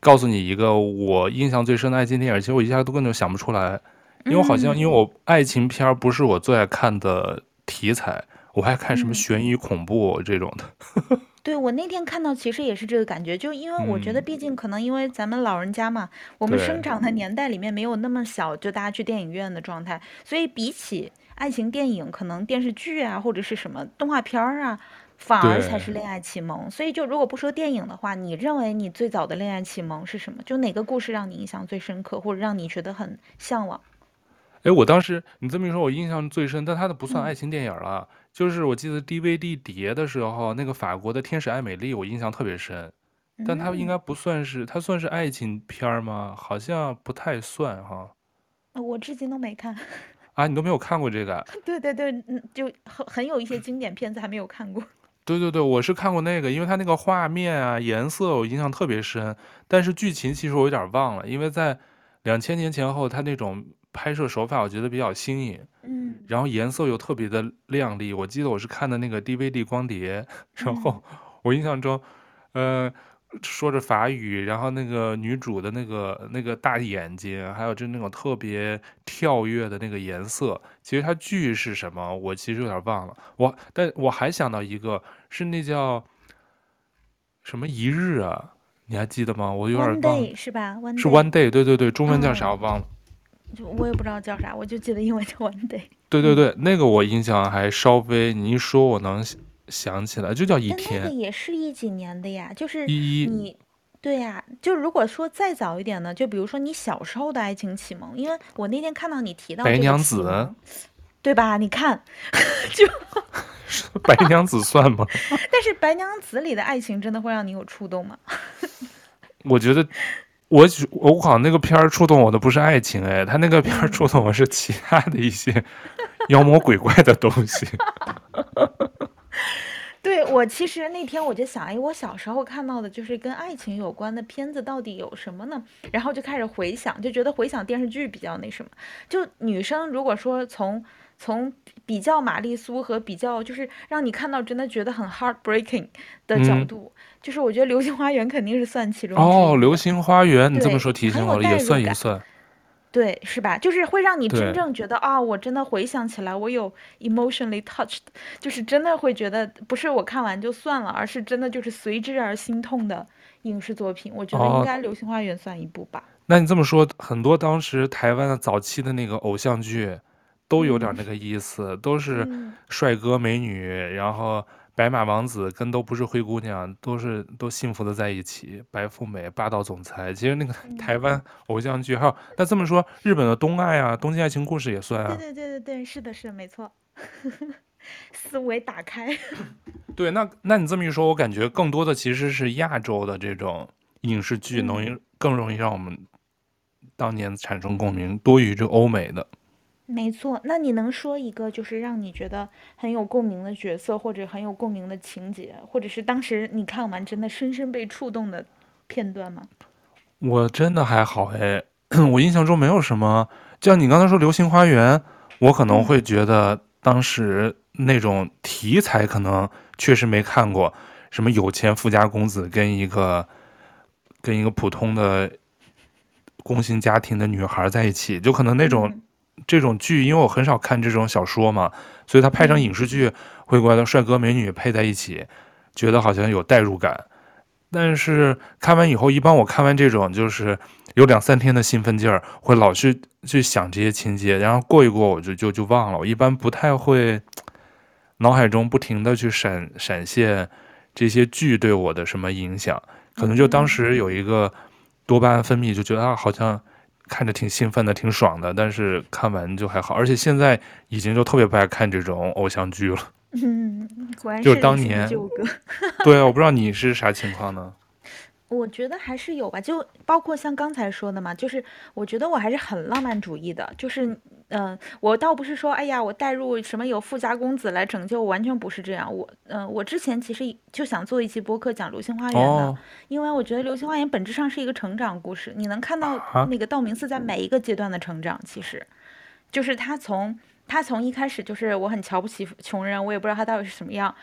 告诉你一个我印象最深的爱情电影，其实我一下都根本想不出来，因为我好像因为我爱情片不是我最爱看的题材，我还看什么悬疑恐怖这种的。嗯、对，我那天看到其实也是这个感觉，就因为我觉得毕竟可能因为咱们老人家嘛，嗯、我们生长的年代里面没有那么小就大家去电影院的状态，所以比起爱情电影，可能电视剧啊或者是什么动画片儿啊。反而才是恋爱启蒙，所以就如果不说电影的话，你认为你最早的恋爱启蒙是什么？就哪个故事让你印象最深刻，或者让你觉得很向往？哎，我当时你这么一说，我印象最深，但它的不算爱情电影了，嗯、就是我记得 DVD 碟的时候，那个法国的《天使爱美丽》，我印象特别深，但它应该不算是，它算是爱情片吗？好像不太算哈。我至今都没看。啊，你都没有看过这个？对对对，嗯，就很很有一些经典片子还没有看过。对对对，我是看过那个，因为它那个画面啊、颜色我印象特别深，但是剧情其实我有点忘了，因为在两千年前后，它那种拍摄手法我觉得比较新颖，嗯，然后颜色又特别的亮丽。我记得我是看的那个 DVD 光碟，然后我印象中，呃。说着法语，然后那个女主的那个那个大眼睛，还有就那种特别跳跃的那个颜色，其实它剧是什么，我其实有点忘了。我但我还想到一个，是那叫什么一日啊？你还记得吗？我有点忘了。Day 是吧？One day 是 One Day，对对对，中文叫啥？我忘了。就我也不知道叫啥，我就记得英文叫 One Day。对对对，那个我印象还稍微，你一说我能。想起来就叫一天，那个也是一几年的呀，就是一你，对呀，就如果说再早一点呢，就比如说你小时候的爱情启蒙，因为我那天看到你提到白娘子，对吧？你看，就 白娘子算吗？但是白娘子里的爱情真的会让你有触动吗？我觉得我我好像那个片儿触动我的不是爱情，哎，他那个片儿触动我是其他的一些妖魔鬼怪的东西。对，我其实那天我就想，哎，我小时候看到的就是跟爱情有关的片子到底有什么呢？然后就开始回想，就觉得回想电视剧比较那什么。就女生如果说从从比较玛丽苏和比较就是让你看到真的觉得很 heartbreaking 的角度，嗯、就是我觉得《流星花园》肯定是算其中。哦，《流星花园》，你这么说提醒我了，也算一算。对，是吧？就是会让你真正觉得啊，我真的回想起来，我有 emotionally touched，就是真的会觉得不是我看完就算了，而是真的就是随之而心痛的影视作品。我觉得应该《流星花园》算一部吧。哦，那你这么说，很多当时台湾的早期的那个偶像剧，都有点那个意思，嗯、都是帅哥美女，嗯、然后。白马王子跟都不是灰姑娘，都是都幸福的在一起。白富美霸道总裁，其实那个台湾偶像剧，还有那这么说，日本的东爱啊，《东京爱情故事》也算啊。对对对对对，是的，是的，没错。思维打开。对，那那你这么一说，我感觉更多的其实是亚洲的这种影视剧，能更容易让我们当年产生共鸣，多于这欧美的。没错，那你能说一个就是让你觉得很有共鸣的角色，或者很有共鸣的情节，或者是当时你看完真的深深被触动的片段吗？我真的还好哎，我印象中没有什么。就像你刚才说《流星花园》，我可能会觉得当时那种题材可能确实没看过，什么有钱富家公子跟一个跟一个普通的工薪家庭的女孩在一起，就可能那种。这种剧，因为我很少看这种小说嘛，所以他拍成影视剧，会觉得帅哥美女配在一起，觉得好像有代入感。但是看完以后，一般我看完这种，就是有两三天的兴奋劲儿，会老去去想这些情节，然后过一过我就就就忘了。我一般不太会 脑海中不停的去闪闪现这些剧对我的什么影响，可能就当时有一个多巴胺分泌，就觉得啊好像。看着挺兴奋的，挺爽的，但是看完就还好。而且现在已经就特别不爱看这种偶像剧了。嗯，果然是就是当年。对啊，我不知道你是啥情况呢？我觉得还是有吧，就包括像刚才说的嘛，就是我觉得我还是很浪漫主义的，就是嗯、呃，我倒不是说哎呀，我带入什么有富家公子来拯救，完全不是这样。我嗯、呃，我之前其实就想做一期播客讲《流星花园》的，哦、因为我觉得《流星花园》本质上是一个成长故事，你能看到那个道明寺在每一个阶段的成长，其实就是他从他从一开始就是我很瞧不起穷人，我也不知道他到底是什么样，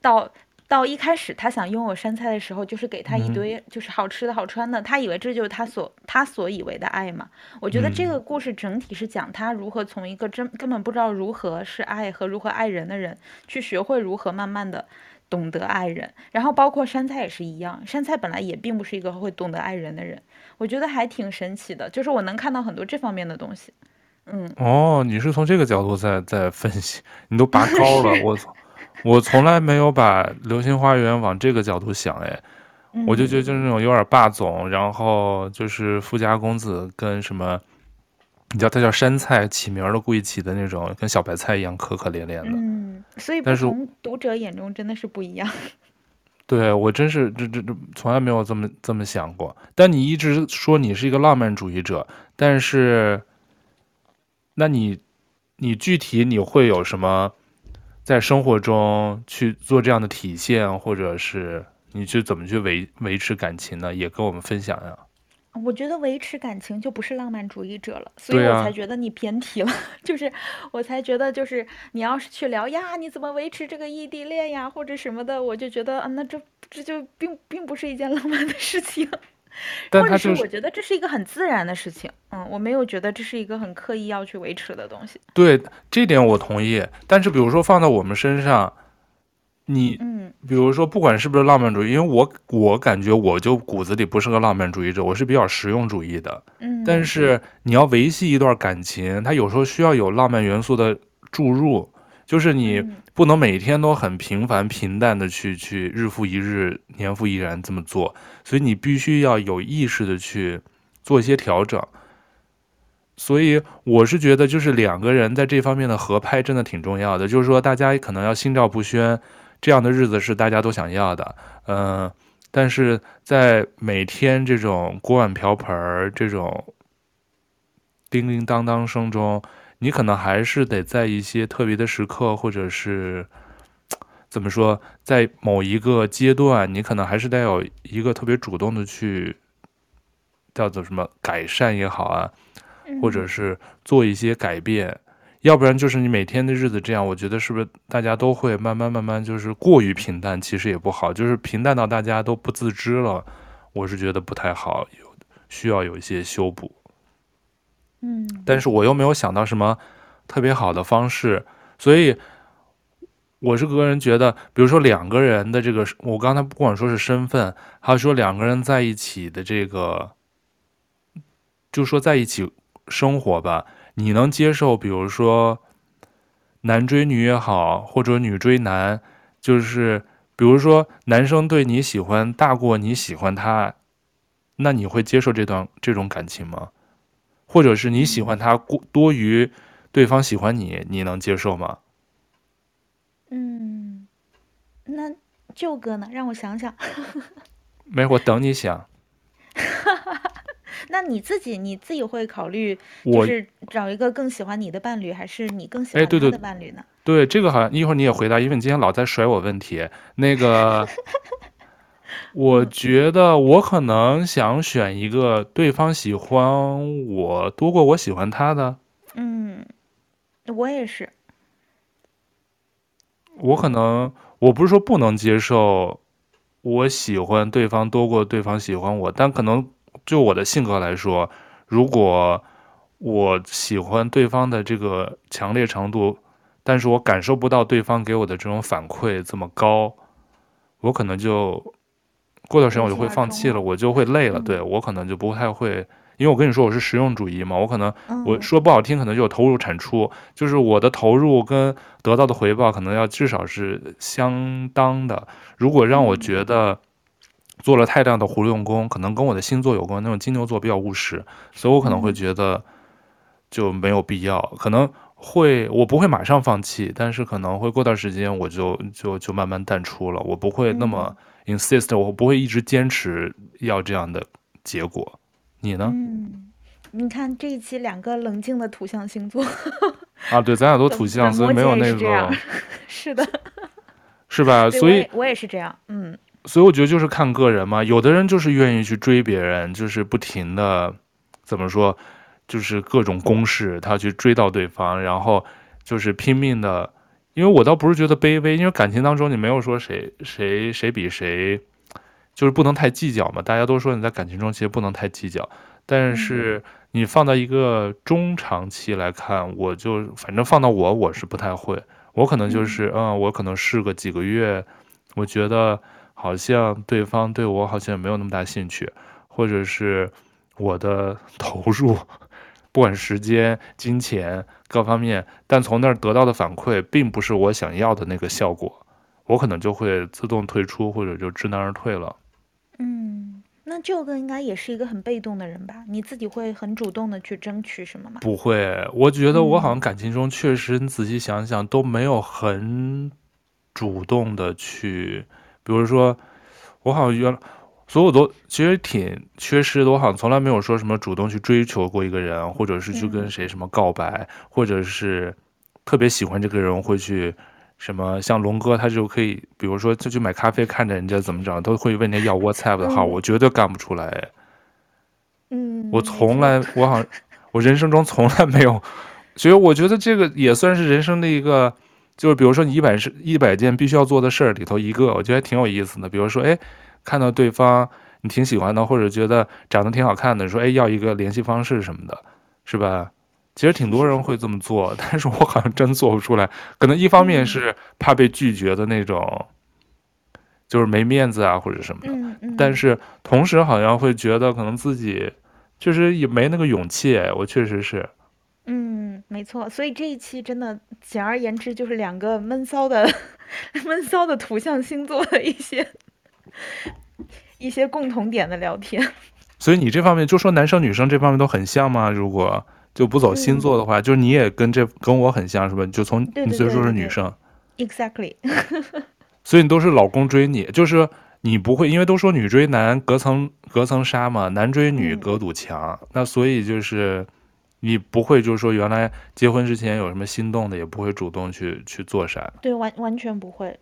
到。到一开始他想拥有杉菜的时候，就是给他一堆就是好吃的好穿的，嗯、他以为这就是他所他所以为的爱嘛。我觉得这个故事整体是讲他如何从一个真根本不知道如何是爱和如何爱人的人，去学会如何慢慢的。懂得爱人，然后包括杉菜也是一样。杉菜本来也并不是一个会懂得爱人的人，我觉得还挺神奇的，就是我能看到很多这方面的东西。嗯，哦，你是从这个角度在在分析，你都拔高了。我我从来没有把《流星花园》往这个角度想，哎，我就觉得就是那种有点霸总，然后就是富家公子跟什么。你知道他叫杉菜，起名儿都故意起的那种，跟小白菜一样可可怜怜的。嗯，所以不同读者眼中真的是不一样。对，我真是这这这从来没有这么这么想过。但你一直说你是一个浪漫主义者，但是，那你你具体你会有什么在生活中去做这样的体现，或者是你去怎么去维维持感情呢？也跟我们分享呀。我觉得维持感情就不是浪漫主义者了，所以我才觉得你偏题了。啊、就是我才觉得，就是你要是去聊呀，你怎么维持这个异地恋呀，或者什么的，我就觉得啊，那这这就并并不是一件浪漫的事情。但或者是我觉得这是一个很自然的事情。嗯，我没有觉得这是一个很刻意要去维持的东西。对，这点我同意。但是比如说放在我们身上。你，嗯，比如说，不管是不是浪漫主义，因为我我感觉我就骨子里不是个浪漫主义者，我是比较实用主义的。嗯，但是你要维系一段感情，它有时候需要有浪漫元素的注入，就是你不能每天都很平凡平淡的去去日复一日、年复一年这么做，所以你必须要有意识的去做一些调整。所以我是觉得，就是两个人在这方面的合拍真的挺重要的，就是说大家可能要心照不宣。这样的日子是大家都想要的，嗯、呃，但是在每天这种锅碗瓢盆这种叮叮当当声中，你可能还是得在一些特别的时刻，或者是怎么说，在某一个阶段，你可能还是得有一个特别主动的去叫做什么改善也好啊，或者是做一些改变。要不然就是你每天的日子这样，我觉得是不是大家都会慢慢慢慢就是过于平淡，其实也不好，就是平淡到大家都不自知了，我是觉得不太好，有需要有一些修补。嗯，但是我又没有想到什么特别好的方式，所以我是个人觉得，比如说两个人的这个，我刚才不管说是身份，还有说两个人在一起的这个，就说在一起生活吧。你能接受，比如说男追女也好，或者女追男，就是比如说男生对你喜欢大过你喜欢他，那你会接受这段这种感情吗？或者是你喜欢他过多于对方喜欢你，你能接受吗？嗯，那舅哥呢？让我想想。没，我等你想。那你自己你自己会考虑，就是找一个更喜欢你的伴侣，还是你更喜欢他的伴侣呢？对，对，这个好像一会儿你也回答，因为你今天老在甩我问题。那个，我觉得我可能想选一个对方喜欢我多过我喜欢他的。嗯，我也是。我可能我不是说不能接受，我喜欢对方多过对方喜欢我，但可能。就我的性格来说，如果我喜欢对方的这个强烈程度，但是我感受不到对方给我的这种反馈这么高，我可能就过段时间我就会放弃了，我就会累了。对，我可能就不太会，因为我跟你说我是实用主义嘛，我可能我说不好听，可能就有投入产出，就是我的投入跟得到的回报可能要至少是相当的。如果让我觉得。做了太大的活用功，可能跟我的星座有关。那种金牛座比较务实，所以我可能会觉得就没有必要。嗯、可能会我不会马上放弃，但是可能会过段时间我就就就慢慢淡出了。我不会那么 insist，、嗯、我不会一直坚持要这样的结果。你呢？嗯，你看这一期两个冷静的土象星座啊，对，咱俩都土象，所以没有那个 是的，是吧？所以我，我也是这样，嗯。所以我觉得就是看个人嘛，有的人就是愿意去追别人，就是不停的，怎么说，就是各种攻势，他去追到对方，然后就是拼命的因为我倒不是觉得卑微，因为感情当中你没有说谁谁谁比谁，就是不能太计较嘛。大家都说你在感情中其实不能太计较，但是你放到一个中长期来看，我就反正放到我我是不太会，我可能就是嗯，嗯，我可能试个几个月，我觉得好像对方对我好像没有那么大兴趣，或者是我的 投入。不管时间、金钱各方面，但从那儿得到的反馈并不是我想要的那个效果，我可能就会自动退出，或者就知难而退了。嗯，那这个应该也是一个很被动的人吧？你自己会很主动的去争取什么吗？不会，我觉得我好像感情中确实，你仔细想想都没有很主动的去，比如说，我好像原来。所以我都其实挺缺失的，我好像从来没有说什么主动去追求过一个人，或者是去跟谁什么告白，嗯、或者是特别喜欢这个人会去什么，像龙哥他就可以，比如说就去买咖啡，看着人家怎么着，都会问人家要 WhatsApp 的号，嗯、我绝对干不出来。嗯，我从来我好像我人生中从来没有，所以我觉得这个也算是人生的一个，就是比如说你一百是一百件必须要做的事儿里头一个，我觉得还挺有意思的。比如说，哎。看到对方你挺喜欢的，或者觉得长得挺好看的，说哎要一个联系方式什么的，是吧？其实挺多人会这么做，但是我好像真做不出来。可能一方面是怕被拒绝的那种，就是没面子啊或者什么的。但是同时好像会觉得可能自己确实也没那个勇气。我确实是。嗯，没错。所以这一期真的简而言之就是两个闷骚的 闷骚的土象星座的一些。一些共同点的聊天，所以你这方面就说男生女生这方面都很像吗？如果就不走星座的话，嗯、就是你也跟这跟我很像是吧？就从你虽说是女生，exactly，所以你都是老公追你，就是你不会，因为都说女追男隔层隔层纱嘛，男追女隔堵墙，嗯、那所以就是你不会就是说原来结婚之前有什么心动的，也不会主动去去做啥，对，完完全不会。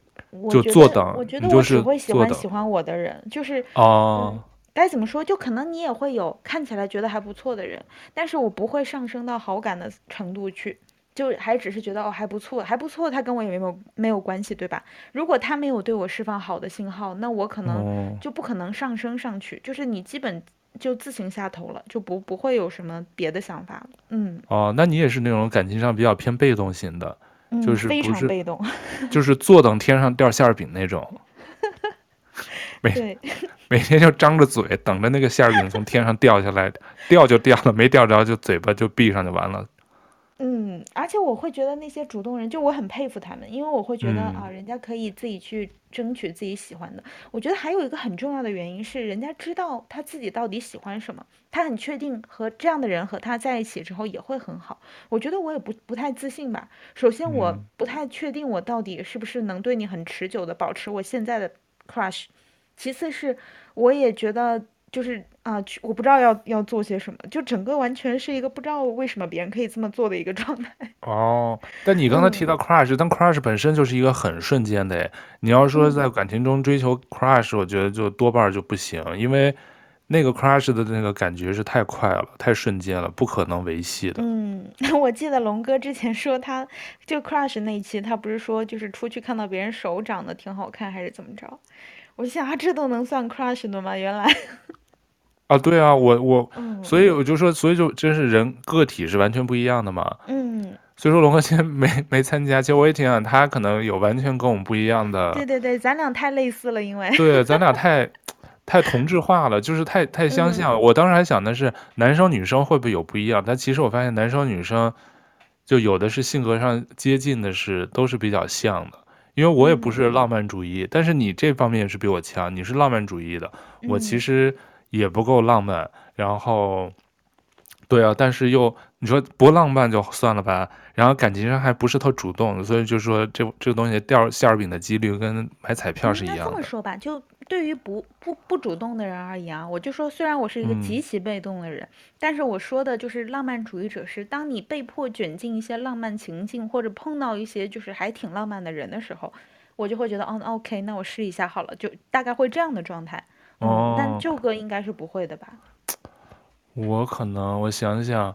就坐等，我觉得我只会喜欢喜欢我的人，就是哦、嗯，该怎么说？就可能你也会有看起来觉得还不错的人，但是我不会上升到好感的程度去，就还只是觉得哦还不错，还不错，他跟我也没有没有关系，对吧？如果他没有对我释放好的信号，那我可能就不可能上升上去，哦、就是你基本就自行下头了，就不不会有什么别的想法了。嗯，哦，那你也是那种感情上比较偏被动型的。就是不是非常被动，就是坐等天上掉馅儿饼那种，每每天就张着嘴等着那个馅儿饼从天上掉下来，掉就掉了，没掉着就嘴巴就闭上就完了。嗯，而且我会觉得那些主动人，就我很佩服他们，因为我会觉得、嗯、啊，人家可以自己去争取自己喜欢的。我觉得还有一个很重要的原因是，人家知道他自己到底喜欢什么，他很确定和这样的人和他在一起之后也会很好。我觉得我也不不太自信吧。首先，我不太确定我到底是不是能对你很持久的保持我现在的 crush。其次是，我也觉得。就是啊，我不知道要要做些什么，就整个完全是一个不知道为什么别人可以这么做的一个状态。哦，但你刚才提到 crush，、嗯、但 crush 本身就是一个很瞬间的。你要说在感情中追求 crush，、嗯、我觉得就多半就不行，因为那个 crush 的那个感觉是太快了，太瞬间了，不可能维系的。嗯，我记得龙哥之前说他就 crush 那一期，他不是说就是出去看到别人手长得挺好看，还是怎么着？我想啊，这都能算 crush 的吗？原来。啊，对啊，我我，所以我就说，所以就真是人个体是完全不一样的嘛。嗯，所以说龙哥今天没没参加，其实我也挺想他可能有完全跟我们不一样的。对对对，咱俩太类似了，因为。对，咱俩太 太同质化了，就是太太相像我当时还想的是男生女生会不会有不一样，但其实我发现男生女生就有的是性格上接近的是都是比较像的，因为我也不是浪漫主义，嗯、但是你这方面是比我强，你是浪漫主义的，我其实。也不够浪漫，然后，对啊，但是又你说不浪漫就算了吧，然后感情上还不是特主动，所以就说这这个东西掉馅儿饼的几率跟买彩票是一样这么说吧，就对于不不不主动的人而言啊，我就说虽然我是一个极其被动的人，嗯，但是我说的就是浪漫主义者是，当你被迫卷进一些浪漫情境，或者碰到一些就是还挺浪漫的人的时候，我就会觉得，哦，OK，那我试一下好了，就大概会这样的状态。哦、嗯，但舅哥应该是不会的吧？我可能，我想想，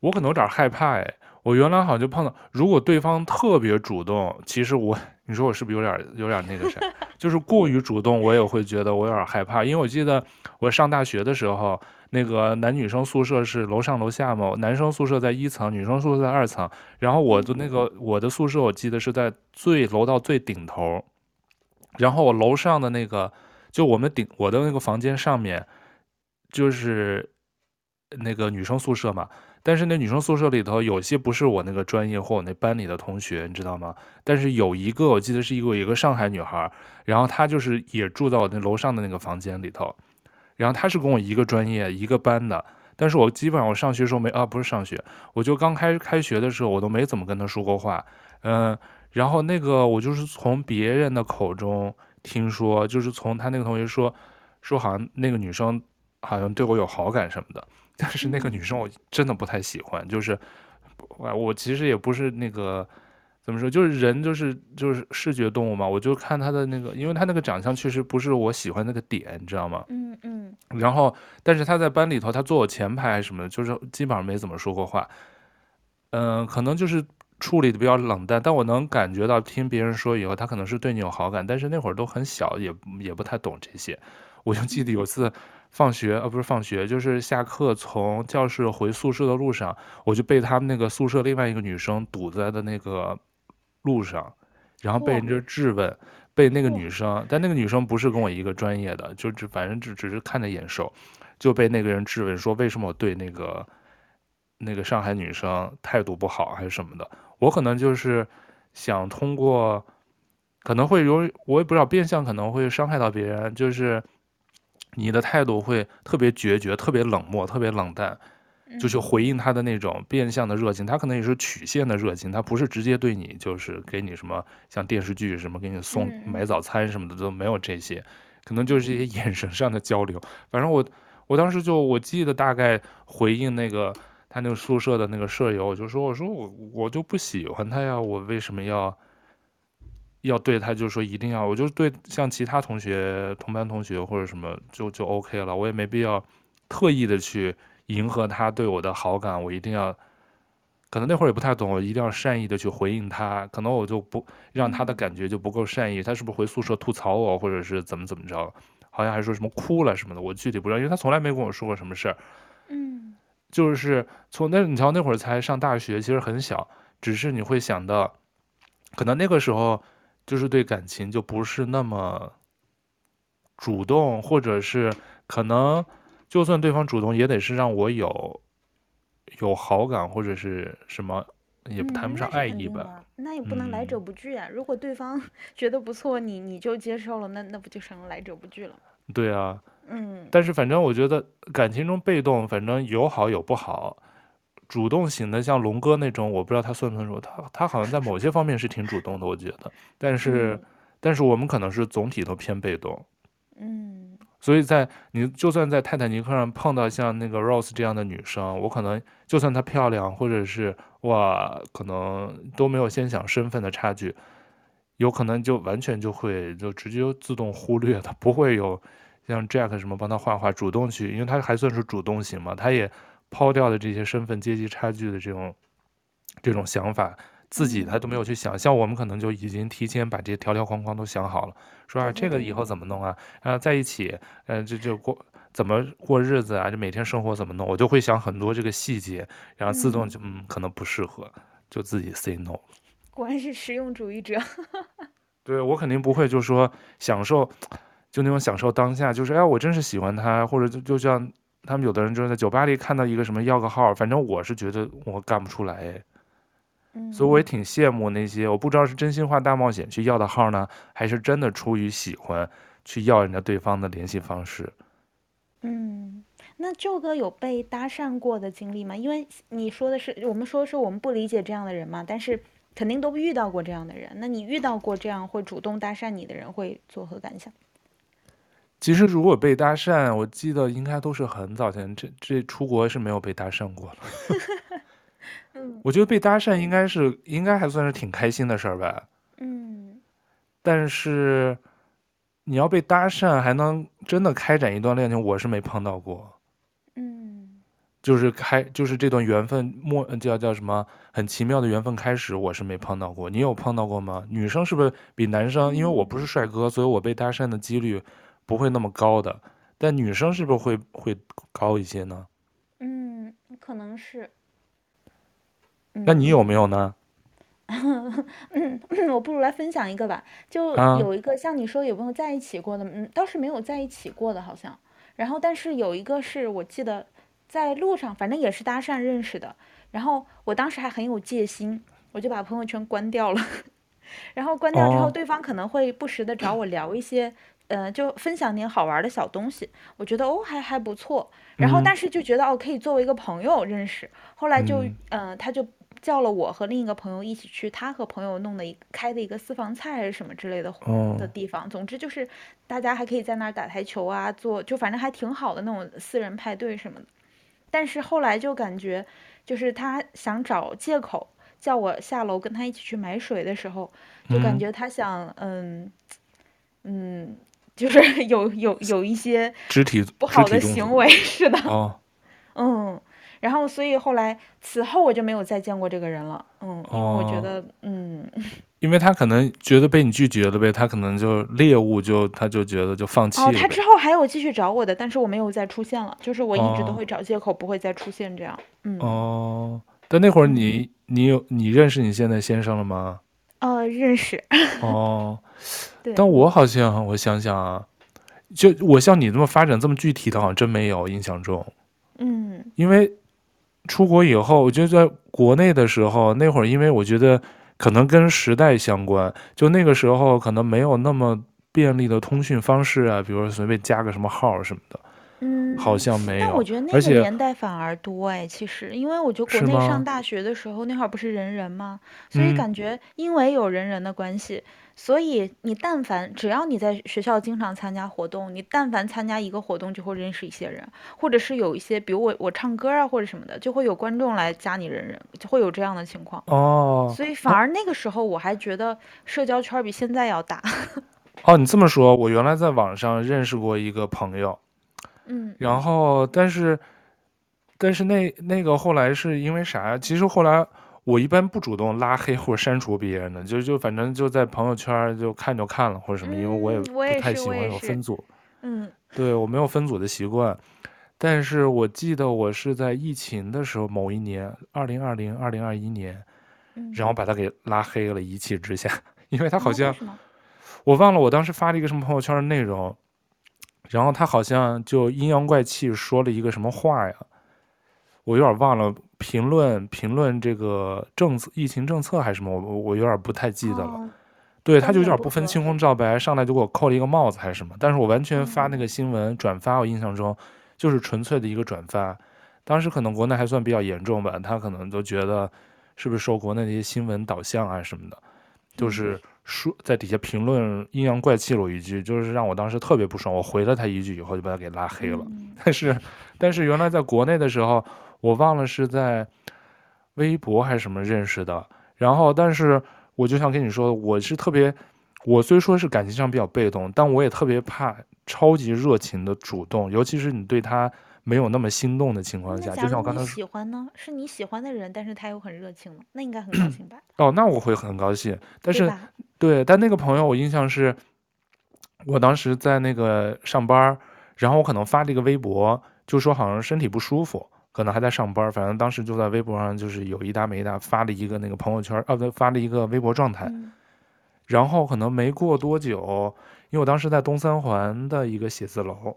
我可能有点害怕哎。我原来好像就碰到，如果对方特别主动，其实我，你说我是不是有点有点那个啥，就是过于主动，我也会觉得我有点害怕。因为我记得我上大学的时候，那个男女生宿舍是楼上楼下嘛，男生宿舍在一层，女生宿舍在二层。然后我的那个我的宿舍，我记得是在最楼道最顶头，然后我楼上的那个，就我们顶我的那个房间上面，就是那个女生宿舍嘛。但是那女生宿舍里头有些不是我那个专业或我那班里的同学，你知道吗？但是有一个我记得是一个一个上海女孩，然后她就是也住在我那楼上的那个房间里头，然后她是跟我一个专业一个班的，但是我基本上我上学时候没啊不是上学，我就刚开开学的时候我都没怎么跟她说过话，嗯，然后那个我就是从别人的口中听说，就是从他那个同学说说好像那个女生好像对我有好感什么的。但是那个女生我真的不太喜欢，就是，我我其实也不是那个怎么说，就是人就是就是视觉动物嘛，我就看她的那个，因为她那个长相确实不是我喜欢那个点，你知道吗？嗯嗯。然后，但是她在班里头，她坐我前排什么的，就是基本上没怎么说过话。嗯、呃，可能就是处理的比较冷淡，但我能感觉到听别人说以后，她可能是对你有好感，但是那会儿都很小，也也不太懂这些。我就记得有次。放学啊，不是放学，就是下课从教室回宿舍的路上，我就被他们那个宿舍另外一个女生堵在的那个路上，然后被人家质问，被那个女生，但那个女生不是跟我一个专业的，就只反正只只是看着眼熟，就被那个人质问说为什么我对那个那个上海女生态度不好还是什么的，我可能就是想通过，可能会有我也不知道变相可能会伤害到别人，就是。你的态度会特别决绝、特别冷漠、特别冷淡，就是回应他的那种变相的热情。他可能也是曲线的热情，他不是直接对你，就是给你什么像电视剧什么给你送买早餐什么的都没有这些，可能就是一些眼神上的交流。反正我我当时就我记得大概回应那个他那个宿舍的那个舍友，我就说我说我我就不喜欢他呀，我为什么要？要对他就说一定要，我就对像其他同学、同班同学或者什么就就 OK 了，我也没必要特意的去迎合他对我的好感，我一定要，可能那会儿也不太懂，我一定要善意的去回应他，可能我就不让他的感觉就不够善意，他是不是回宿舍吐槽我，或者是怎么怎么着，好像还说什么哭了什么的，我具体不知道，因为他从来没跟我说过什么事儿，嗯，就是从那你瞧那会儿才上大学，其实很小，只是你会想到，可能那个时候。就是对感情就不是那么主动，或者是可能就算对方主动，也得是让我有有好感或者是什么，也谈不上爱意吧。嗯，那，那也不能来者不拒啊！嗯，如果对方 觉得不错，你你就接受了，那那不就成了来者不拒了？对啊，嗯。但是反正我觉得感情中被动，反正有好有不好。主动型的，像龙哥那种，我不知道他算不算说他他好像在某些方面是挺主动的，我觉得，但是、嗯、但是我们可能是总体都偏被动，嗯，所以在你就算在泰坦尼克上碰到像那个 Rose 这样的女生，我可能就算她漂亮，或者是哇，可能都没有先想身份的差距，有可能就完全就会就直接自动忽略她，不会有像 Jack 什么帮他画画，主动去，因为他还算是主动型嘛，他也。抛掉了这些身份阶级差距的这种这种想法，自己他都没有去想，像我们可能就已经提前把这些条条框框都想好了，说啊这个以后怎么弄啊，啊在一起，呃这就过怎么过日子啊，这每天生活怎么弄，我就会想很多这个细节，然后自动就嗯可能不适合，就自己 say no。果然是实用主义者。对，我肯定不会就说享受，就那种享受当下，就是哎我真是喜欢他，或者就就像。他们有的人就是在酒吧里看到一个什么要个号，反正我是觉得我干不出来，嗯，所以我也挺羡慕那些我不知道是真心话大冒险去要的号呢，还是真的出于喜欢去要人家对方的联系方式。嗯，那舅哥有被搭讪过的经历吗？因为你说的是我们说是我们不理解这样的人嘛，但是肯定都遇到过这样的人。那你遇到过这样会主动搭讪你的人，会作何感想？其实，如果被搭讪，我记得应该都是很早前。这这出国是没有被搭讪过了。我觉得被搭讪应该是应该还算是挺开心的事儿吧。嗯。但是，你要被搭讪还能真的开展一段恋情，我是没碰到过。嗯。就是开就是这段缘分莫叫叫什么很奇妙的缘分开始，我是没碰到过。你有碰到过吗？女生是不是比男生？因为我不是帅哥，所以我被搭讪的几率不会那么高的。但女生是不是会会高一些呢？嗯，可能是。那你有没有呢？嗯，我不如来分享一个吧。就有一个像你说有没有在一起过的？嗯，倒是没有在一起过的，好像。然后，但是有一个是我记得。在路上，反正也是搭讪认识的。然后我当时还很有戒心，我就把朋友圈关掉了。然后关掉之后，对方可能会不时的找我聊一些，呃，就分享点好玩的小东西。我觉得哦，还还不错。然后但是就觉得哦，可以作为一个朋友认识。后来就，呃，他就叫了我和另一个朋友一起去他和朋友弄的一开的一个私房菜还是什么之类的的地方。总之就是大家还可以在那儿打台球啊，做就反正还挺好的那种私人派对什么的。但是后来就感觉，就是他想找借口叫我下楼跟他一起去买水的时候，就感觉他想，嗯，嗯，就是 有有有一些肢体不好的行为，是的，哦，嗯，然后所以后来此后我就没有再见过这个人了，嗯，哦，我觉得，嗯。因为他可能觉得被你拒绝了呗，他可能就猎物就他就觉得就放弃了。哦，他之后还有继续找我的，但是我没有再出现了，就是我一直都会找借口不会再出现这样。嗯。哦，但那会儿你你有你认识你现在先生了吗？呃，认识。哦，对。但我好像我想想啊，就我像你这么发展这么具体的，好像真没有印象中。嗯。因为出国以后，我觉得在国内的时候，那会儿因为我觉得。可能跟时代相关，就那个时候可能没有那么便利的通讯方式啊，比如说随便加个什么号什么的，嗯，好像没有。但我觉得那个年代反而多哎，其实，因为我觉得国内上大学的时候那会儿不是人人吗？所以感觉因为有人人的关系。嗯所以你但凡只要你在学校经常参加活动，你但凡参加一个活动就会认识一些人，或者是有一些，比如我我唱歌啊或者什么的，就会有观众来加你人人，就会有这样的情况。哦，所以反而那个时候我还觉得社交圈比现在要大。哦，你这么说，我原来在网上认识过一个朋友，嗯，然后但是但是那那个后来是因为啥？其实后来。我一般不主动拉黑或者删除别人的，就就反正就在朋友圈就看就看了或者什么，因为我也不太喜欢有分组。嗯，对，我没有分组的习惯。但是我记得我是在疫情的时候某一年，二零二零、二零二一年，然后把他给拉黑了，一气之下，因为他好像我忘了我当时发了一个什么朋友圈的内容，然后他好像就阴阳怪气说了一个什么话呀。我有点忘了评论评论这个政策疫情政策还是什么，我我有点不太记得了。哦、对，他就有点不分青红皂白，上来就给我扣了一个帽子还是什么。但是我完全发那个新闻、嗯、转发，我印象中就是纯粹的一个转发。当时可能国内还算比较严重吧，他可能都觉得是不是受国内的一些新闻导向啊什么的，就是说在底下评论阴阳怪气了我一句，就是让我当时特别不爽。我回了他一句以后就把他给拉黑了。嗯、但是但是原来在国内的时候。我忘了是在微博还是什么认识的，然后，但是我就想跟你说，我是特别，我虽说是感情上比较被动，但我也特别怕超级热情的主动，尤其是你对他没有那么心动的情况下，就像我刚才说，喜欢呢，是你喜欢的人，但是他又很热情了，那应该很高兴吧？哦，那我会很高兴，但是对，对，但那个朋友我印象是，我当时在那个上班，然后我可能发了一个微博，就说好像身体不舒服。可能还在上班，反正当时就在微博上，就是有一搭没一搭发了一个那个朋友圈，啊，不对，发了一个微博状态。嗯、然后可能没过多久，因为我当时在东三环的一个写字楼，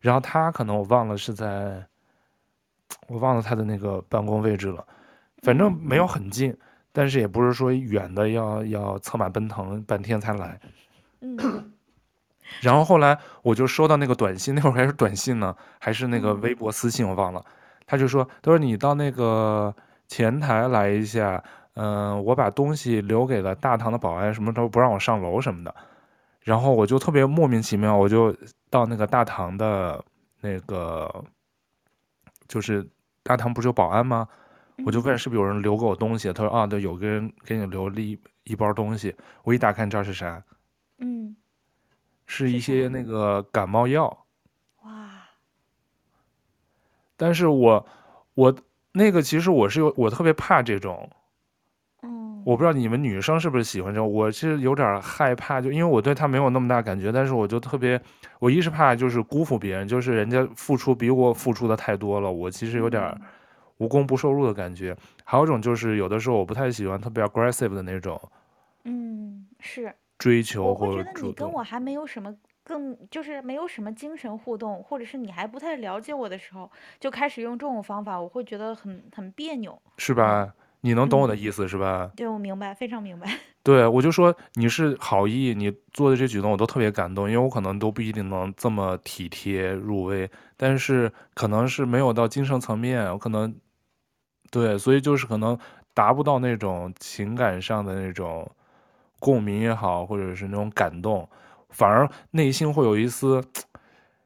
然后他可能我忘了是在，我忘了他的那个办公位置了，反正没有很近，嗯、但是也不是说远的要要策马奔腾半天才来。嗯、然后后来我就收到那个短信，那会儿还是短信呢，还是那个微博私信，我忘了。他就说：“他说你到那个前台来一下，嗯、呃，我把东西留给了大堂的保安，什么都不让我上楼什么的。然后我就特别莫名其妙，我就到那个大堂的那个，就是大堂不是有保安吗？我就问是不是有人留给我东西。他说啊，对，有个人给你留了一一包东西。我一打开，你知道是啥？嗯，是一些那个感冒药。”哇！但是我我那个其实我是有我特别怕这种。嗯，我不知道你们女生是不是喜欢这种，我是有点害怕，就因为我对他没有那么大感觉，但是我就特别，我一是怕就是辜负别人，就是人家付出比我付出的太多了，我其实有点无功不受禄的感觉。还有一种就是有的时候我不太喜欢特别 aggressive 的那种，嗯，是追求或者我会觉得你跟我还没有什么更，就是没有什么精神互动，或者是你还不太了解我的时候，就开始用这种方法，我会觉得很很别扭，是吧？嗯你能懂我的意思、嗯、是吧？对，我明白，非常明白。对，我就说你是好意，你做的这举动我都特别感动，因为我可能都不一定能这么体贴入微，但是可能是没有到精神层面，我可能对，所以就是可能达不到那种情感上的那种共鸣也好，或者是那种感动，反而内心会有一丝，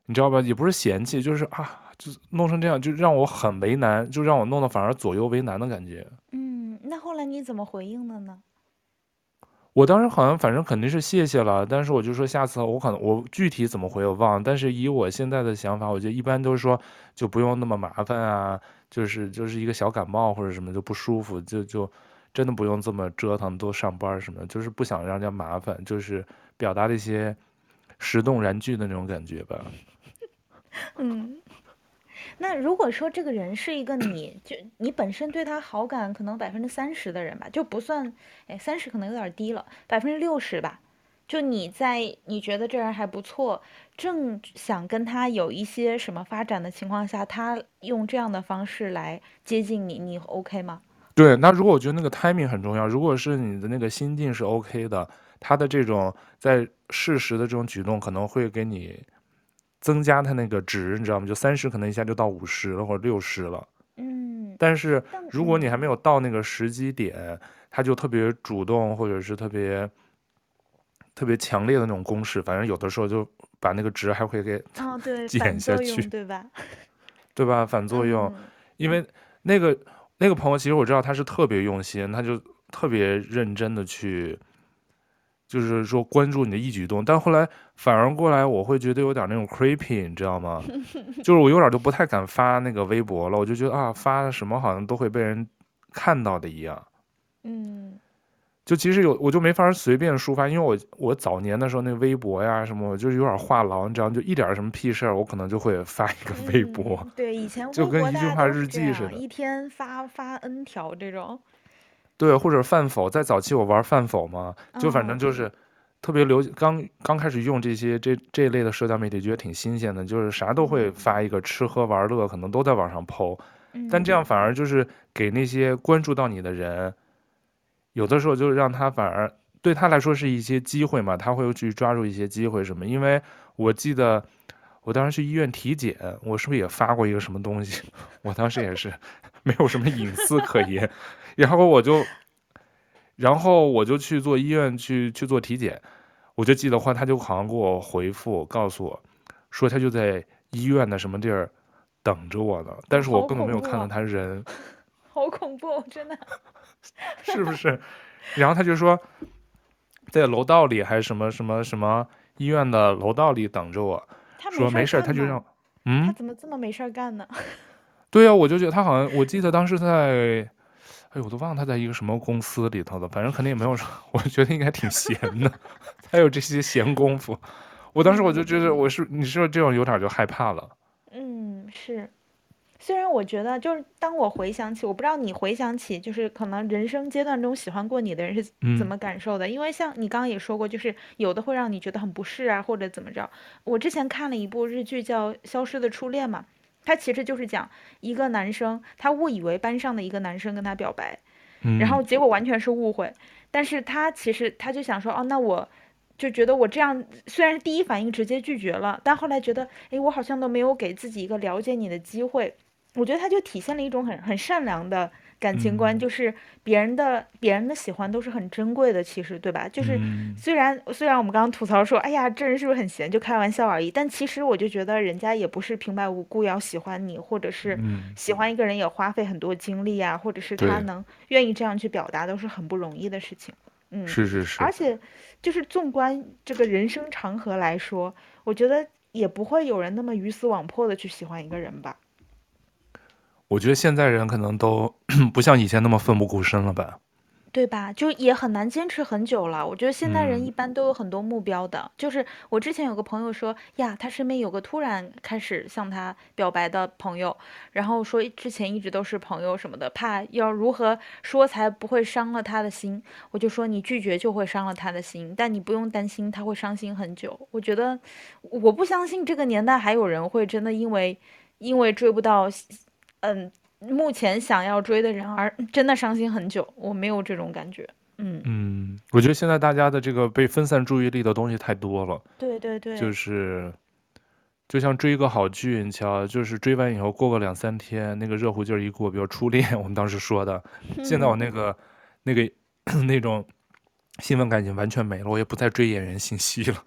你知道吧？也不是嫌弃，就是啊。就弄成这样，就让我很为难，就让我弄得反而左右为难的感觉。嗯，那后来你怎么回应的呢？我当时好像反正肯定是谢谢了，但是我就说下次我可能我具体怎么回我忘了，但是以我现在的想法，我觉得一般都是说就不用那么麻烦啊，就是就是一个小感冒或者什么就不舒服，就就真的不用这么折腾，多上班什么，就是不想让人家麻烦，就是表达了一些石动燃具的那种感觉吧。嗯。那如果说这个人是一个你就你本身对他好感可能百分之三十的人吧，就不算，哎，三十可能有点低了，百分之六十吧。就你在你觉得这人还不错，正想跟他有一些什么发展的情况下，他用这样的方式来接近你，你 OK 吗？对，那如果我觉得那个 timing 很重要，如果是你的那个心境是 OK 的，他的这种在适时的这种举动可能会给你。增加他那个值，你知道吗？就三十可能一下就到五十了，或者六十了。嗯。但是如果你还没有到那个时机点，他就特别主动，或者是特别特别强烈的那种攻势，反正有的时候就把那个值还会给哦，对，减下去，对吧？对吧？反作用，嗯、因为那个那个朋友其实我知道他是特别用心，他就特别认真的去。就是说关注你的一举一动，但后来反而过来，我会觉得有点那种 creepy，你知道吗？就是我有点就不太敢发那个微博了，我就觉得啊，发什么好像都会被人看到的一样。嗯，就其实有我就没法随便抒发，因为我我早年的时候那微博呀什么，我就是有点话痨，你知道，就一点什么屁事儿，我可能就会发一个微博。嗯、对，以 前就跟一句话日记似的，一天发发 N 条这种。对，或者饭否，在早期我玩饭否嘛，就反正就是特别流行。刚刚开始用这些这这一类的社交媒体，觉得挺新鲜的，就是啥都会发一个吃喝玩乐，可能都在网上 po。但这样反而就是给那些关注到你的人，有的时候就让他反而对他来说是一些机会嘛，他会去抓住一些机会什么。因为我记得我当时去医院体检，我是不是也发过一个什么东西？我当时也是没有什么隐私可言。然后我就，然后我就去做医院去去做体检，我就记得话，他就好像给我回复，告诉我，说他就在医院的什么地儿等着我呢，但是我根本没有看到他人，好恐怖，真的，是不是？然后他就说，在楼道里还是什么什么什么医院的楼道里等着我，说没事，他就让，嗯，他怎么这么没事干呢？对啊，我就觉得他好像，我记得当时在。哎，我都忘了他在一个什么公司里头了，反正肯定也没有说，我觉得应该挺闲的，还有这些闲工夫。我当时我就觉得我是你是这种有点就害怕了。嗯，是。虽然我觉得就是当我回想起，我不知道你回想起，就是可能人生阶段中喜欢过你的人是怎么感受的？嗯、因为像你刚刚也说过，就是有的会让你觉得很不适啊，或者怎么着。我之前看了一部日剧叫《消失的初恋》嘛。他其实就是讲一个男生，他误以为班上的一个男生跟他表白，嗯、然后结果完全是误会。但是他其实他就想说，哦，那我就觉得我这样虽然是第一反应直接拒绝了，但后来觉得，哎，我好像都没有给自己一个了解你的机会。我觉得他就体现了一种很很善良的。感情观就是别人的别人的喜欢都是很珍贵的，其实对吧？就是虽然虽然我们刚刚吐槽说，哎呀，这人是不是很闲，就开玩笑而已。但其实我就觉得人家也不是平白无故要喜欢你，或者是喜欢一个人也花费很多精力啊，或者是他能愿意这样去表达，都是很不容易的事情。嗯，是是是。而且就是纵观这个人生长河来说，我觉得也不会有人那么鱼死网破的去喜欢一个人吧。我觉得现在人可能都 不像以前那么奋不顾身了吧。对吧？就也很难坚持很久了。我觉得现在人一般都有很多目标的。嗯、就是我之前有个朋友说呀，他身边有个突然开始向他表白的朋友，然后说之前一直都是朋友什么的，怕要如何说才不会伤了他的心。我就说你拒绝就会伤了他的心，但你不用担心他会伤心很久。我觉得我不相信这个年代还有人会真的因为因为追不到，嗯。目前想要追的人而真的伤心很久，我没有这种感觉。嗯嗯，我觉得现在大家的这个被分散注意力的东西太多了。对对对，就是就像追一个好剧，你瞧，就是追完以后过个两三天，那个热乎劲儿一过，比如初恋，我们当时说的，现在我那个、嗯、那个 那种兴奋感已经完全没了，我也不再追演员信息了。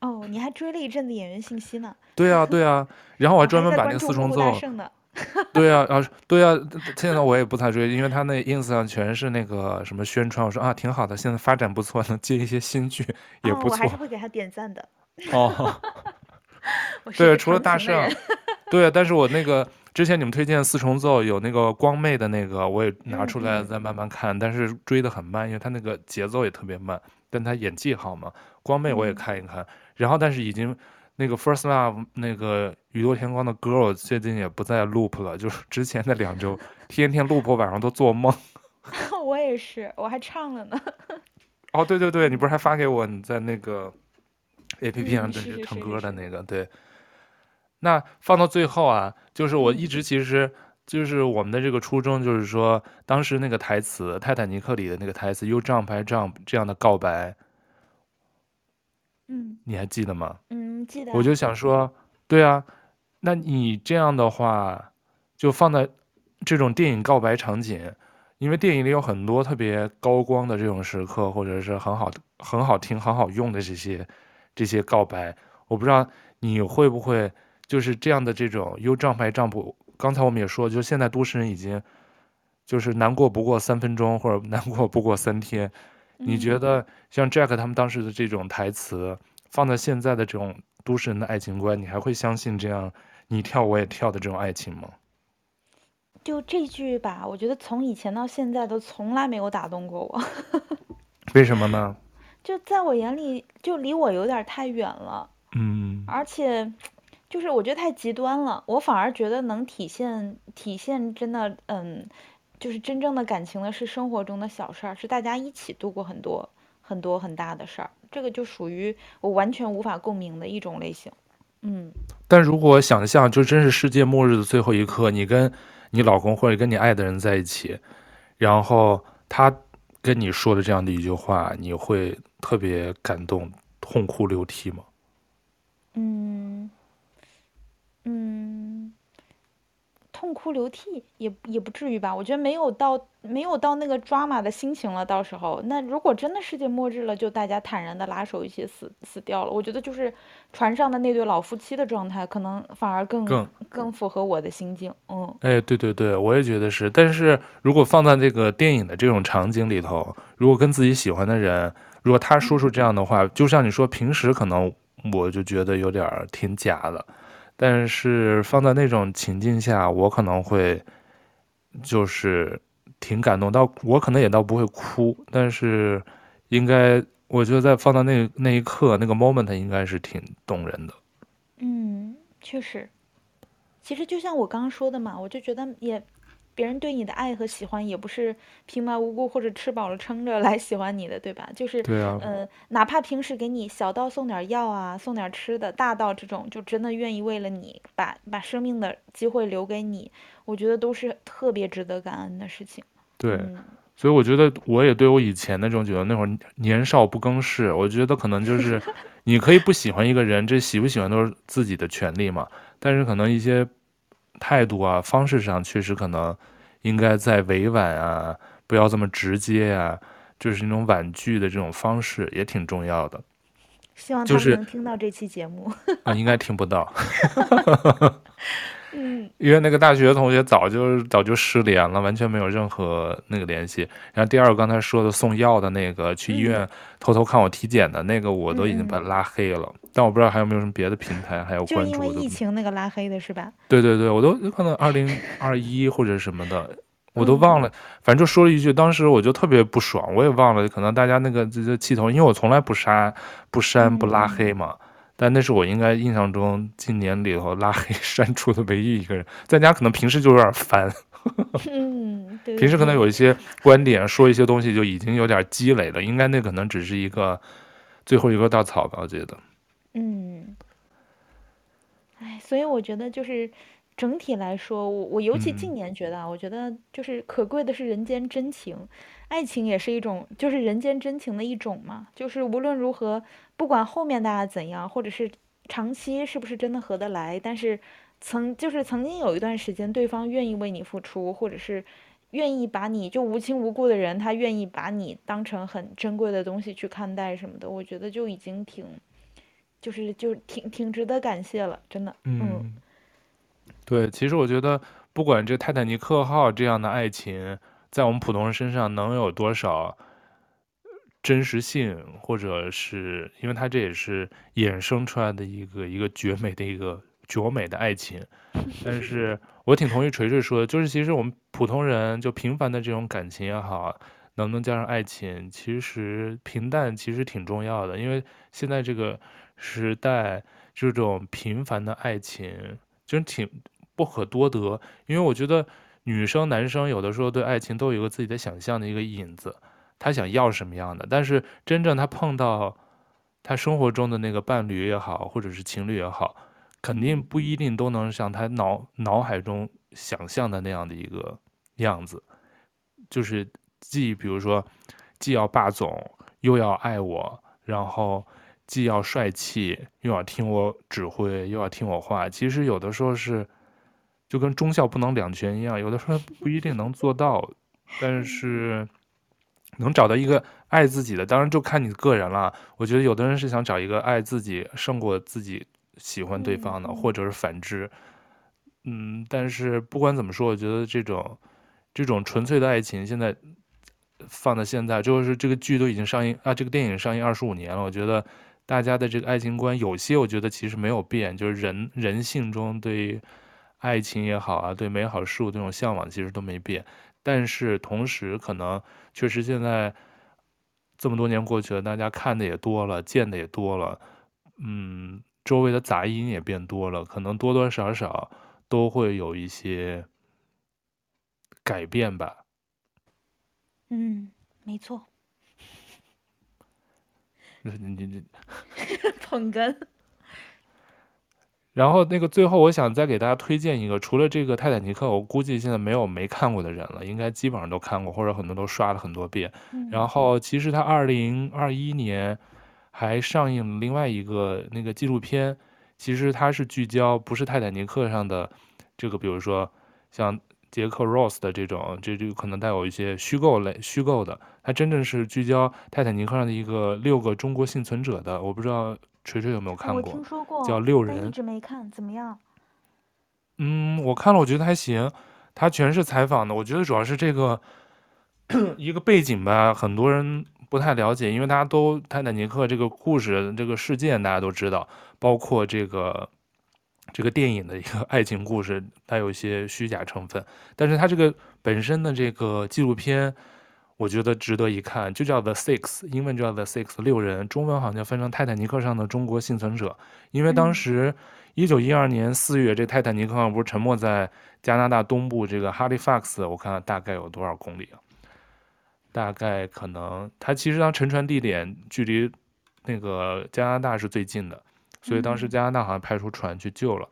哦，你还追了一阵子演员信息呢？对啊对啊，然后我还专门把那个四重奏。对啊，啊，对啊，现在我也不太追，因为他那 ins 上全是那个什么宣传。我说啊，挺好的，现在发展不错，能接一些新剧也不错。我还是会给他点赞的。哦，对，除了大圣，对，但是我那个之前你们推荐四重奏有那个光妹的那个，我也拿出来再慢慢看，但是追得很慢，因为他那个节奏也特别慢，但他演技好嘛。光妹我也看一看，然后但是已经。那个 First Love 那个宇多田光的歌，我最近也不再 loop 了，就是之前的两周，天天 loop，晚上都做梦。我也是，我还唱了呢。哦，对对对，你不是还发给我你在那个 APP 上就是唱歌的那个？对。那放到最后啊，就是我一直其实就是我们的这个初衷，就是说当时那个台词《泰坦尼克》里的那个台词 “You jump, I jump” 这样的告白。嗯，你还记得吗？嗯，记得。我就想说，对啊，那你这样的话，就放在这种电影告白场景，因为电影里有很多特别高光的这种时刻，或者是很好、很好听、很好用的这些这些告白。我不知道你会不会就是这样的这种 “you jump I jump”。刚才我们也说，就是现在都市人已经就是难过不过三分钟，或者难过不过三天。你觉得像 Jack 他们当时的这种台词，放在现在的这种都市人的爱情观，你还会相信这样你跳我也跳的这种爱情吗？就这句吧，我觉得从以前到现在都从来没有打动过我。为什么呢？就在我眼里，就离我有点太远了。嗯。而且，就是我觉得太极端了。我反而觉得能体现体现真的，嗯。就是真正的感情呢，是生活中的小事儿，是大家一起度过很多很多很大的事儿。这个就属于我完全无法共鸣的一种类型。嗯，但如果想象就真是世界末日的最后一刻，你跟你老公或者跟你爱的人在一起，然后他跟你说的这样的一句话，你会特别感动，痛哭流涕吗？嗯，嗯。痛哭流涕也也不至于吧，我觉得没有到没有到那个抓马的心情了。到时候，那如果真的世界末日了，就大家坦然的拉手一起死死掉了。我觉得就是船上的那对老夫妻的状态，可能反而更更更符合我的心境。嗯，哎，对对对，我也觉得是。但是如果放在这个电影的这种场景里头，如果跟自己喜欢的人，如果他说出这样的话，就像你说，平时可能我就觉得有点挺假的。但是放在那种情境下，我可能会就是挺感动，到我可能也倒不会哭，但是应该我觉得在放到那那一刻那个 moment 应该是挺动人的。嗯，确实，其实就像我刚刚说的嘛，我就觉得也。别人对你的爱和喜欢也不是平白无故或者吃饱了撑着来喜欢你的，对吧？就是，对啊，呃，哪怕平时给你小到送点药啊，送点吃的，大到这种就真的愿意为了你把把生命的机会留给你，我觉得都是特别值得感恩的事情。对，嗯，所以我觉得我也对我以前那种觉得那会儿年少不更事，我觉得可能就是 你可以不喜欢一个人，这喜不喜欢都是自己的权利嘛，但是可能一些。态度啊，方式上确实可能应该再委婉啊，不要这么直接啊，就是那种婉拒的这种方式也挺重要的。希望他们能听到这期节目。就是、啊，应该听不到。嗯，因为那个大学同学早就早就失联了，完全没有任何那个联系。然后第二个刚才说的送药的那个，去医院偷偷看我体检的那个，我都已经把他拉黑了。嗯、但我不知道还有没有什么别的平台还有关注的。就因为疫情那个拉黑的是吧？对对对，我都可能二零二一或者什么的。我都忘了，反正就说了一句，当时我就特别不爽，我也忘了，可能大家那个这这气头，因为我从来不删、不删、不拉黑嘛，但那是我应该印象中今年里头拉黑 删除的唯一一个人，在家可能平时就有点烦，嗯，对，平时可能有一些观点说一些东西就已经有点积累了，应该那可能只是一个最后一个稻草吧，我觉得，嗯，哎，所以我觉得就是。整体来说，我我尤其近年觉得啊，我觉得就是可贵的是人间真情，爱情也是一种，就是人间真情的一种嘛。就是无论如何，不管后面大家怎样，或者是长期是不是真的合得来，但是曾就是曾经有一段时间，对方愿意为你付出，或者是愿意把你就无亲无故的人，他愿意把你当成很珍贵的东西去看待什么的，我觉得就已经挺，就是就挺挺值得感谢了，真的，嗯。嗯对，其实我觉得，不管这泰坦尼克号这样的爱情，在我们普通人身上能有多少真实性，或者是因为它这也是衍生出来的一个一个绝美的一个绝美的爱情。但是我挺同意锤锤说的，就是其实我们普通人就平凡的这种感情也好，能不能加上爱情，其实平淡其实挺重要的，因为现在这个时代，这种平凡的爱情真挺。不可多得，因为我觉得女生、男生有的时候对爱情都有一个自己的想象的一个影子，他想要什么样的，但是真正他碰到他生活中的那个伴侣也好，或者是情侣也好，肯定不一定都能像他脑脑海中想象的那样的一个样子，就是既比如说既要霸总，又要爱我，然后既要帅气，又要听我指挥，又要听我话，其实有的时候是。就跟忠孝不能两全一样，有的时候不一定能做到，但是能找到一个爱自己的，当然就看你个人了。我觉得有的人是想找一个爱自己胜过自己喜欢对方的，或者是反之。嗯，但是不管怎么说，我觉得这种这种纯粹的爱情，现在放到现在，就是这个剧都已经上映啊，这个电影上映二十五年了，我觉得大家的这个爱情观有些，我觉得其实没有变，就是人人性中对。爱情也好啊，对美好事物这种向往其实都没变，但是同时可能确实现在这么多年过去了，大家看的也多了，见的也多了，嗯，周围的杂音也变多了，可能多多少少都会有一些改变吧。嗯，没错。你你你 捧哏。然后那个最后，我想再给大家推荐一个，除了这个《泰坦尼克》，我估计现在没有没看过的人了，应该基本上都看过，或者很多都刷了很多遍。然后其实它二零二一年还上映另外一个那个纪录片，其实它是聚焦不是泰坦尼克上的这个，比如说像杰克·罗斯的这种，这就可能带有一些虚构类虚构的，它真正是聚焦泰坦尼克上的一个六个中国幸存者的，我不知道。锤锤有没有看过？我听说过，叫《六人》，一直没看，怎么样？嗯，我看了，我觉得还行。他全是采访的，我觉得主要是这个 一个背景吧，很多人不太了解，因为大家都泰坦尼克这个故事、这个事件大家都知道，包括这个这个电影的一个爱情故事，它有一些虚假成分，但是它这个本身的这个纪录片。我觉得值得一看，就叫 The Six，英文叫 The Six，六人，中文好像翻成泰坦尼克上的中国幸存者。因为当时一九一二年四月，这泰坦尼克号不是沉没在加拿大东部这个 Halifax，我看看大概有多少公里啊？大概可能它其实当沉船地点距离那个加拿大是最近的，所以当时加拿大好像派出船去救了。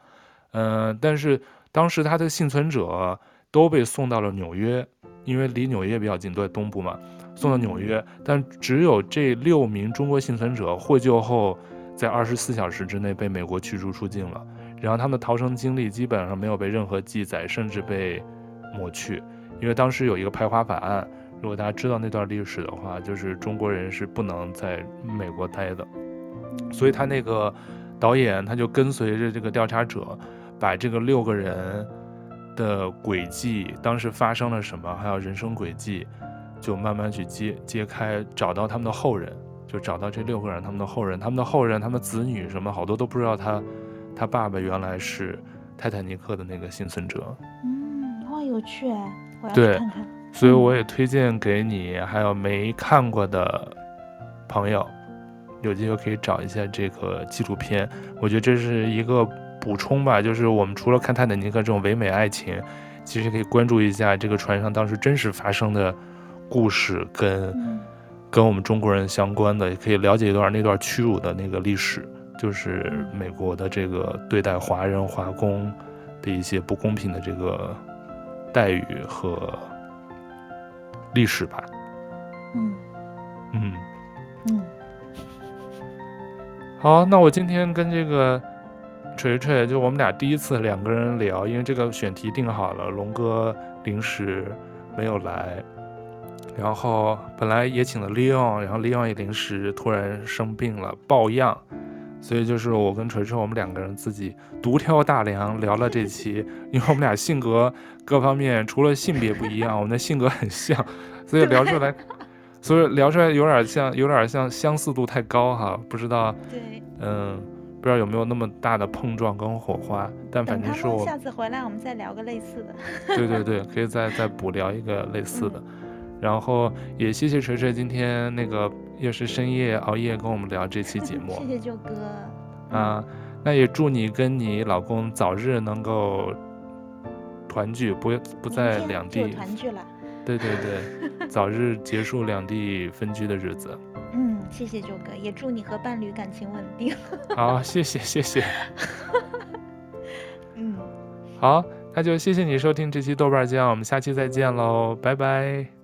嗯、呃，但是当时他的幸存者都被送到了纽约。因为离纽约比较近，都在东部嘛，送到纽约。但只有这六名中国幸存者获救后，在二十四小时之内被美国驱逐出境了。然后他们的逃生经历基本上没有被任何记载，甚至被抹去。因为当时有一个排华法案，如果大家知道那段历史的话，就是中国人是不能在美国待的。所以他那个导演他就跟随着这个调查者。把这个六个人的轨迹，当时发生了什么，还有人生轨迹，就慢慢去揭揭开，找到他们的后人，就找到这六个人他们的后人，他们的后人，他们子女什么，好多都不知道他他爸爸原来是泰坦尼克的那个幸存者。嗯，哇，有趣，我要对去看看。所以我也推荐给你，还有没看过的朋友，有机会可以找一下这个纪录片。我觉得这是一个补充吧，就是我们除了看泰坦尼克这种唯美爱情，其实可以关注一下这个船上当时真实发生的故事，跟、嗯、跟我们中国人相关的，也可以了解一段那段屈辱的那个历史，就是美国的这个对待华人华工的一些不公平的这个待遇和。历史吧，嗯嗯嗯，好，那我今天跟这个锤锤，就我们俩第一次两个人聊，因为这个选题定好了，龙哥临时没有来，然后本来也请了 Leon，然后 Leon 也临时突然生病了，抱恙。所以就是我跟锤锤，我们两个人自己独挑大梁聊了这期，因为我们俩性格各方面除了性别不一样，我们的性格很像，所以聊出来，所以聊出来有点像，有点像相似度太高哈，不知道，对，嗯，不知道有没有那么大的碰撞跟火花，但反正是我下次回来我们再聊个类似的，对对对，可以再再补聊一个类似的。嗯。然后也谢谢锤锤今天那个又是深夜熬夜跟我们聊这期节目，谢谢舅哥。啊，那也祝你跟你老公早日能够团聚，不不在两地。团聚了，对对对，早日结束两地分居的日子。嗯，谢谢九哥，也祝你和伴侣感情稳定。好，谢谢谢谢。嗯，好，那就谢谢你收听这期豆瓣酱，我们下期再见喽，拜拜。